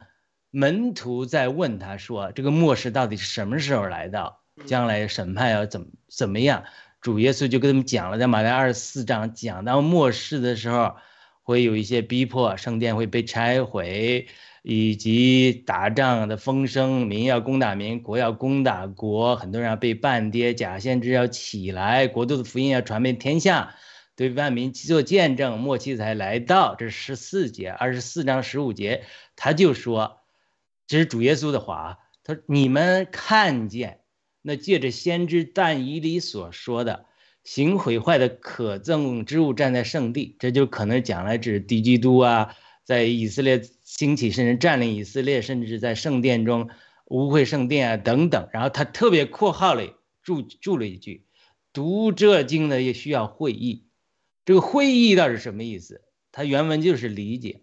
门徒在问他说：“这个末世到底是什么时候来到？将来审判要怎么怎么样？”主耶稣就跟他们讲了，在马太二十四章讲到末世的时候，会有一些逼迫，圣殿会被拆毁，以及打仗的风声，民要攻打民，国要攻打国，很多人要被半跌，假先知要起来，国度的福音要传遍天下，对万民做见证，末期才来到。这是十四节，二十四章十五节，他就说，这是主耶稣的话啊，他说你们看见。那借着先知但以理所说的行毁坏的可憎之物站在圣地，这就可能讲来指敌基督啊，在以色列兴起，甚至占领以色列，甚至在圣殿中污秽圣殿啊等等。然后他特别括号里注注了一句：读这经的也需要会意。这个会意到底是什么意思？他原文就是理解，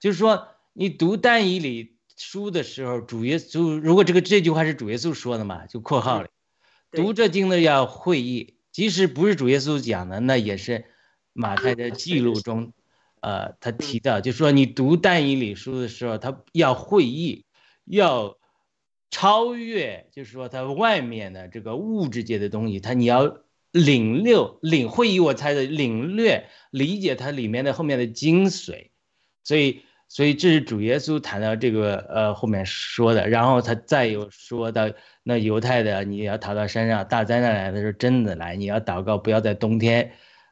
就是说你读但以理。书的时候，主耶稣如果这个这句话是主耶稣说的嘛，就括号里，读这经的要会意，即使不是主耶稣讲的，那也是马太的记录中，呃，他提到，就说你读但以理书的时候，他要会意，要超越，就是说他外面的这个物质界的东西，他你要领略领会意，我猜的领略理解它里面的后面的精髓，所以。所以这是主耶稣谈到这个呃后面说的，然后他再有说到那犹太的你要逃到山上，大灾难来的时候真的来，你要祷告不要在冬天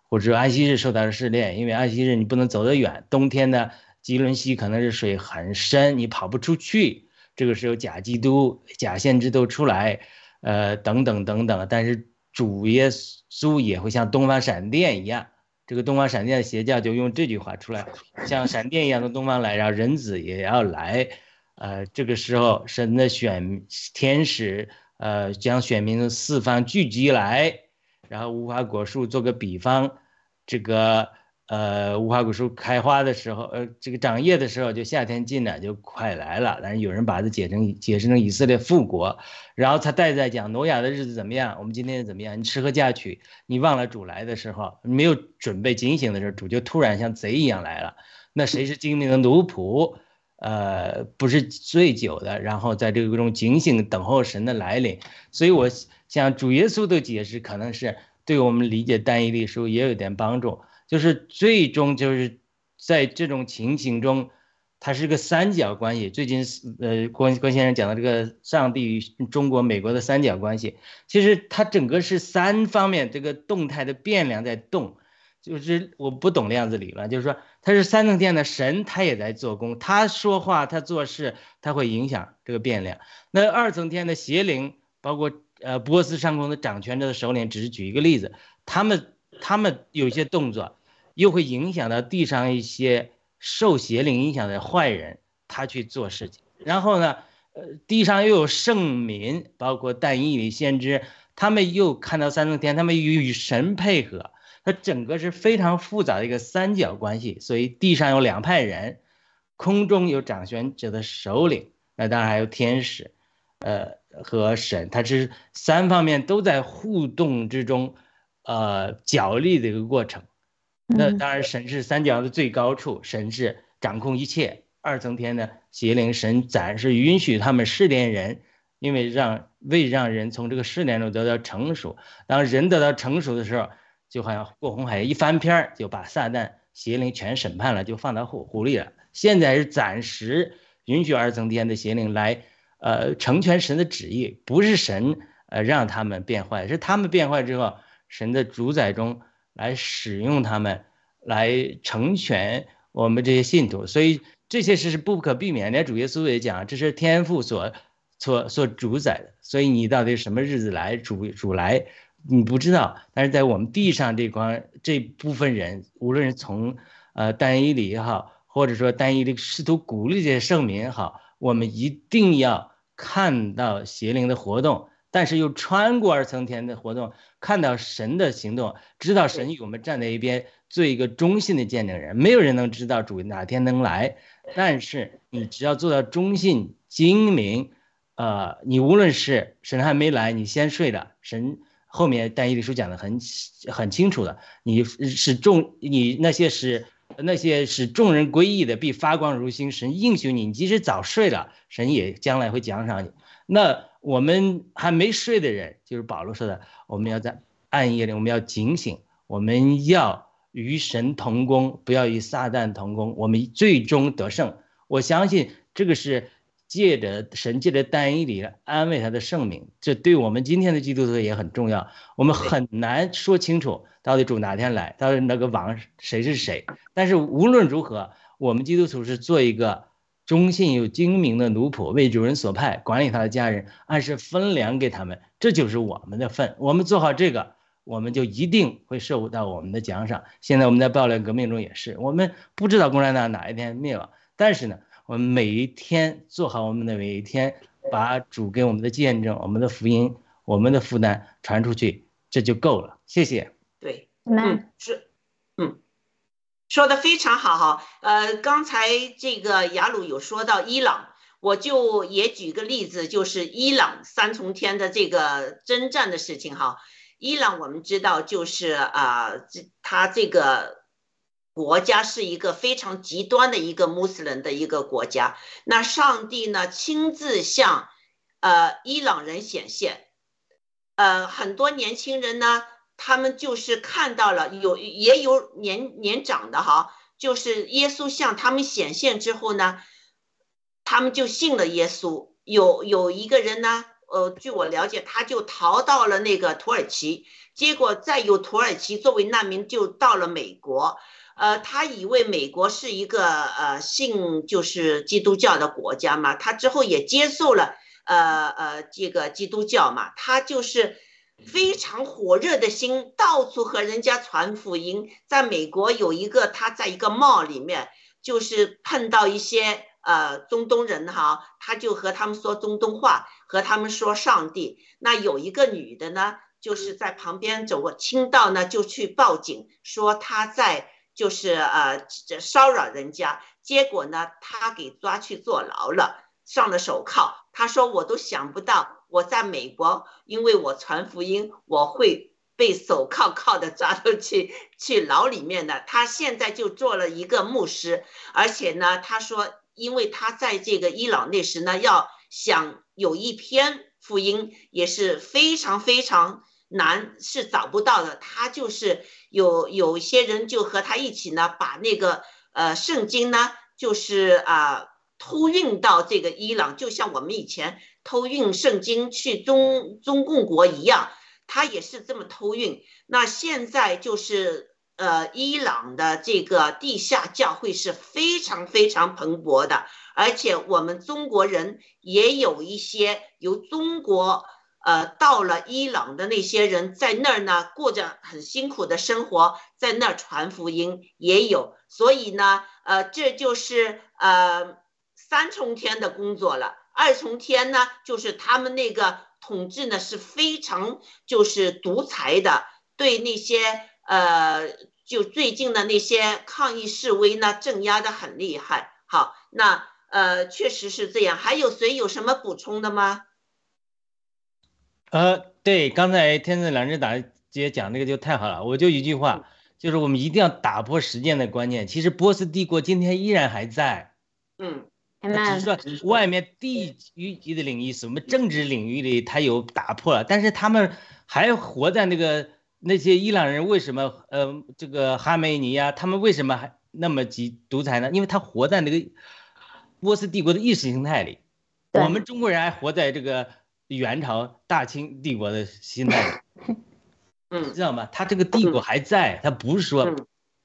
或者安息日受到了试炼，因为安息日你不能走得远，冬天呢吉伦西可能是水很深，你跑不出去，这个时候假基督、假先知都出来，呃等等等等，但是主耶稣也会像东方闪电一样。这个东方闪电的邪教就用这句话出来，像闪电一样的东方来，然后人子也要来，呃，这个时候神的选天使，呃，将选民从四方聚集来，然后无花果树做个比方，这个。呃，无花果树开花的时候，呃，这个长叶的时候，就夏天近了，就快来了。但是有人把它解成解释成以色列复国，然后他再在讲挪亚的日子怎么样，我们今天怎么样？你吃喝嫁娶，你忘了主来的时候，没有准备警醒的时候，主就突然像贼一样来了。那谁是精明的奴仆？呃，不是醉酒的，然后在这个中警醒等候神的来临。所以我像主耶稣的解释可能是对我们理解单一历书也有点帮助。就是最终就是在这种情形中，它是个三角关系。最近呃，郭郭先生讲的这个上帝与中国、美国的三角关系，其实它整个是三方面这个动态的变量在动。就是我不懂量子理论，就是说它是三层天的神，他也在做工，他说话、他做事，他会影响这个变量。那二层天的邪灵，包括呃波斯上空的掌权者的首领，只是举一个例子，他们。他们有些动作，又会影响到地上一些受邪灵影响的坏人，他去做事情。然后呢，呃，地上又有圣民，包括但以理先知，他们又看到三层天，他们与神配合，它整个是非常复杂的一个三角关系。所以地上有两派人，空中有掌权者的首领，那当然还有天使，呃，和神，它是三方面都在互动之中。呃，角力的一个过程，那当然神是三角的最高处，神是掌控一切。二层天呢邪灵神暂时允许他们试炼人，因为让为让人从这个试炼中得到成熟。当人得到成熟的时候，就好像过红海一翻篇儿，就把撒旦邪灵全审判了，就放到狐狐狸了。现在是暂时允许二层天的邪灵来，呃，成全神的旨意，不是神呃让他们变坏，是他们变坏之后。神的主宰中来使用他们，来成全我们这些信徒，所以这些事是不可避免。连主耶稣也讲，这是天父所所所主宰的。所以你到底什么日子来主主来，你不知道。但是在我们地上这块这部分人，无论是从呃单一里也好，或者说单一的试图鼓励这些圣民也好，我们一定要看到邪灵的活动。但是又穿过二层天的活动，看到神的行动，知道神与我们站在一边，做一个忠信的见证人。没有人能知道主哪天能来，但是你只要做到忠信精明，呃，你无论是神还没来，你先睡了，神后面但以理书讲的很很清楚的，你是众你那些是那些使众人归义的，必发光如星。神应许你，你即使早睡了，神也将来会奖赏你。那。我们还没睡的人，就是保罗说的，我们要在暗夜里我们要警醒，我们要与神同工，不要与撒旦同工，我们最终得胜。我相信这个是借着神借着单一里安慰他的圣名，这对我们今天的基督徒也很重要。我们很难说清楚到底主哪天来，到底那个王谁是谁。但是无论如何，我们基督徒是做一个忠信又精明的奴仆，为主人所派，管理他的家人，按时分粮给他们，这就是我们的份。我们做好这个，我们就一定会受到我们的奖赏。现在我们在暴乱革命中也是，我们不知道共产党哪一天灭亡，但是呢，我们每一天做好我们的每一天，把主给我们的见证、我们的福音、我们的负担传出去，这就够了。谢谢。对，嗯，是，嗯，说的非常好哈。呃，刚才这个雅鲁有说到伊朗，我就也举个例子，就是伊朗三重天的这个征战的事情哈。伊朗我们知道就是啊，这他这个国家是一个非常极端的一个穆斯林的一个国家。那上帝呢亲自向呃伊朗人显现，呃很多年轻人呢。他们就是看到了有也有年年长的哈，就是耶稣向他们显现之后呢，他们就信了耶稣。有有一个人呢，呃，据我了解，他就逃到了那个土耳其，结果再由土耳其作为难民就到了美国。呃，他以为美国是一个呃信就是基督教的国家嘛，他之后也接受了呃呃这个基督教嘛，他就是。非常火热的心，到处和人家传福音。在美国有一个，他在一个 mall 里面，就是碰到一些呃中东人哈，他就和他们说中东话，和他们说上帝。那有一个女的呢，就是在旁边走过，听到呢就去报警，说他在就是呃骚扰人家，结果呢他给抓去坐牢了，上了手铐。他说我都想不到。我在美国，因为我传福音，我会被手铐铐的抓出去去牢里面的。他现在就做了一个牧师，而且呢，他说，因为他在这个伊朗那时呢，要想有一篇福音也是非常非常难，是找不到的。他就是有有些人就和他一起呢，把那个呃圣经呢，就是啊偷运到这个伊朗，就像我们以前。偷运圣经去中中共国一样，他也是这么偷运。那现在就是呃，伊朗的这个地下教会是非常非常蓬勃的，而且我们中国人也有一些由中国呃到了伊朗的那些人在那儿呢，过着很辛苦的生活，在那儿传福音也有。所以呢，呃，这就是呃三重天的工作了。二重天呢，就是他们那个统治呢是非常就是独裁的，对那些呃就最近的那些抗议示威呢镇压的很厉害。好，那呃确实是这样。还有谁有什么补充的吗？呃，对，刚才天赐良知大姐讲那个就太好了，我就一句话，就是我们一定要打破时间的观念。其实波斯帝国今天依然还在。嗯。只是说外面地域级的领域，什么政治领域里，它有打破了，但是他们还活在那个那些伊朗人为什么呃这个哈梅尼呀，他们为什么还那么极独裁呢？因为他活在那个波斯帝国的意识形态里，我们中国人还活在这个元朝大清帝国的心态里，<laughs> 嗯，知道吗？他这个帝国还在，他不是说。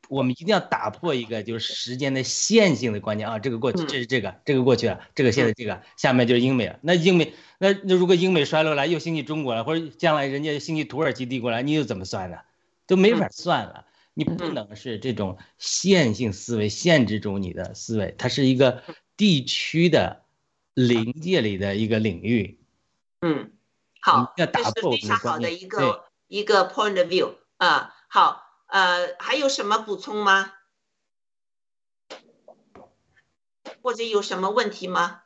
我们一定要打破一个就是时间的线性的观念啊，这个过去，这是这个，这个过去了，这个现在这个，下面就是英美了。那英美，那那如果英美衰落了，又兴起中国了，或者将来人家兴起土耳其帝国了，你又怎么算呢？都没法算了。你不能是这种线性思维限制住你的思维，它是一个地区的临界里的一个领域。嗯，好，要打破非常好的一个一个 point of view 啊，好。呃，还有什么补充吗？或者有什么问题吗？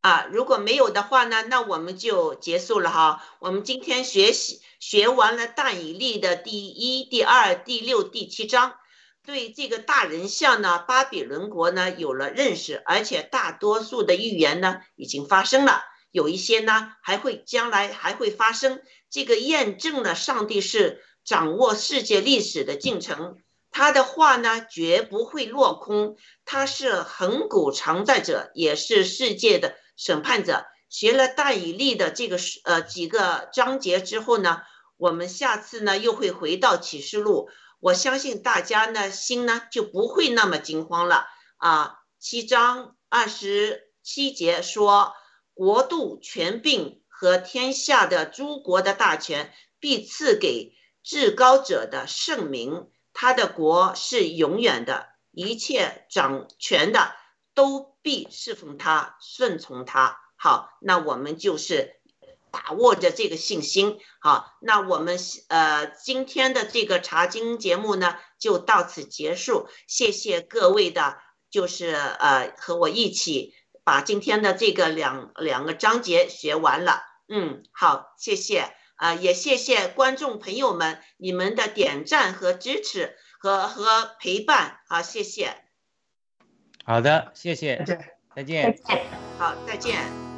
啊，如果没有的话呢，那我们就结束了哈。我们今天学习学完了大以力的第一、第二、第六、第七章，对这个大人像呢，巴比伦国呢有了认识，而且大多数的预言呢已经发生了，有一些呢还会将来还会发生。这个验证了上帝是掌握世界历史的进程。他的话呢，绝不会落空。他是恒古常在者，也是世界的审判者。学了大以利的这个呃几个章节之后呢，我们下次呢又会回到启示录。我相信大家呢心呢就不会那么惊慌了啊。七章二十七节说，国度、权柄和天下的诸国的大权必赐给至高者的圣名。他的国是永远的，一切掌权的都必侍奉他、顺从他。好，那我们就是把握着这个信心。好，那我们呃今天的这个查经节目呢就到此结束。谢谢各位的，就是呃和我一起把今天的这个两两个章节学完了。嗯，好，谢谢。啊，也谢谢观众朋友们你们的点赞和支持和和陪伴，好，谢谢。好的，谢谢，再见，再见，好，再见。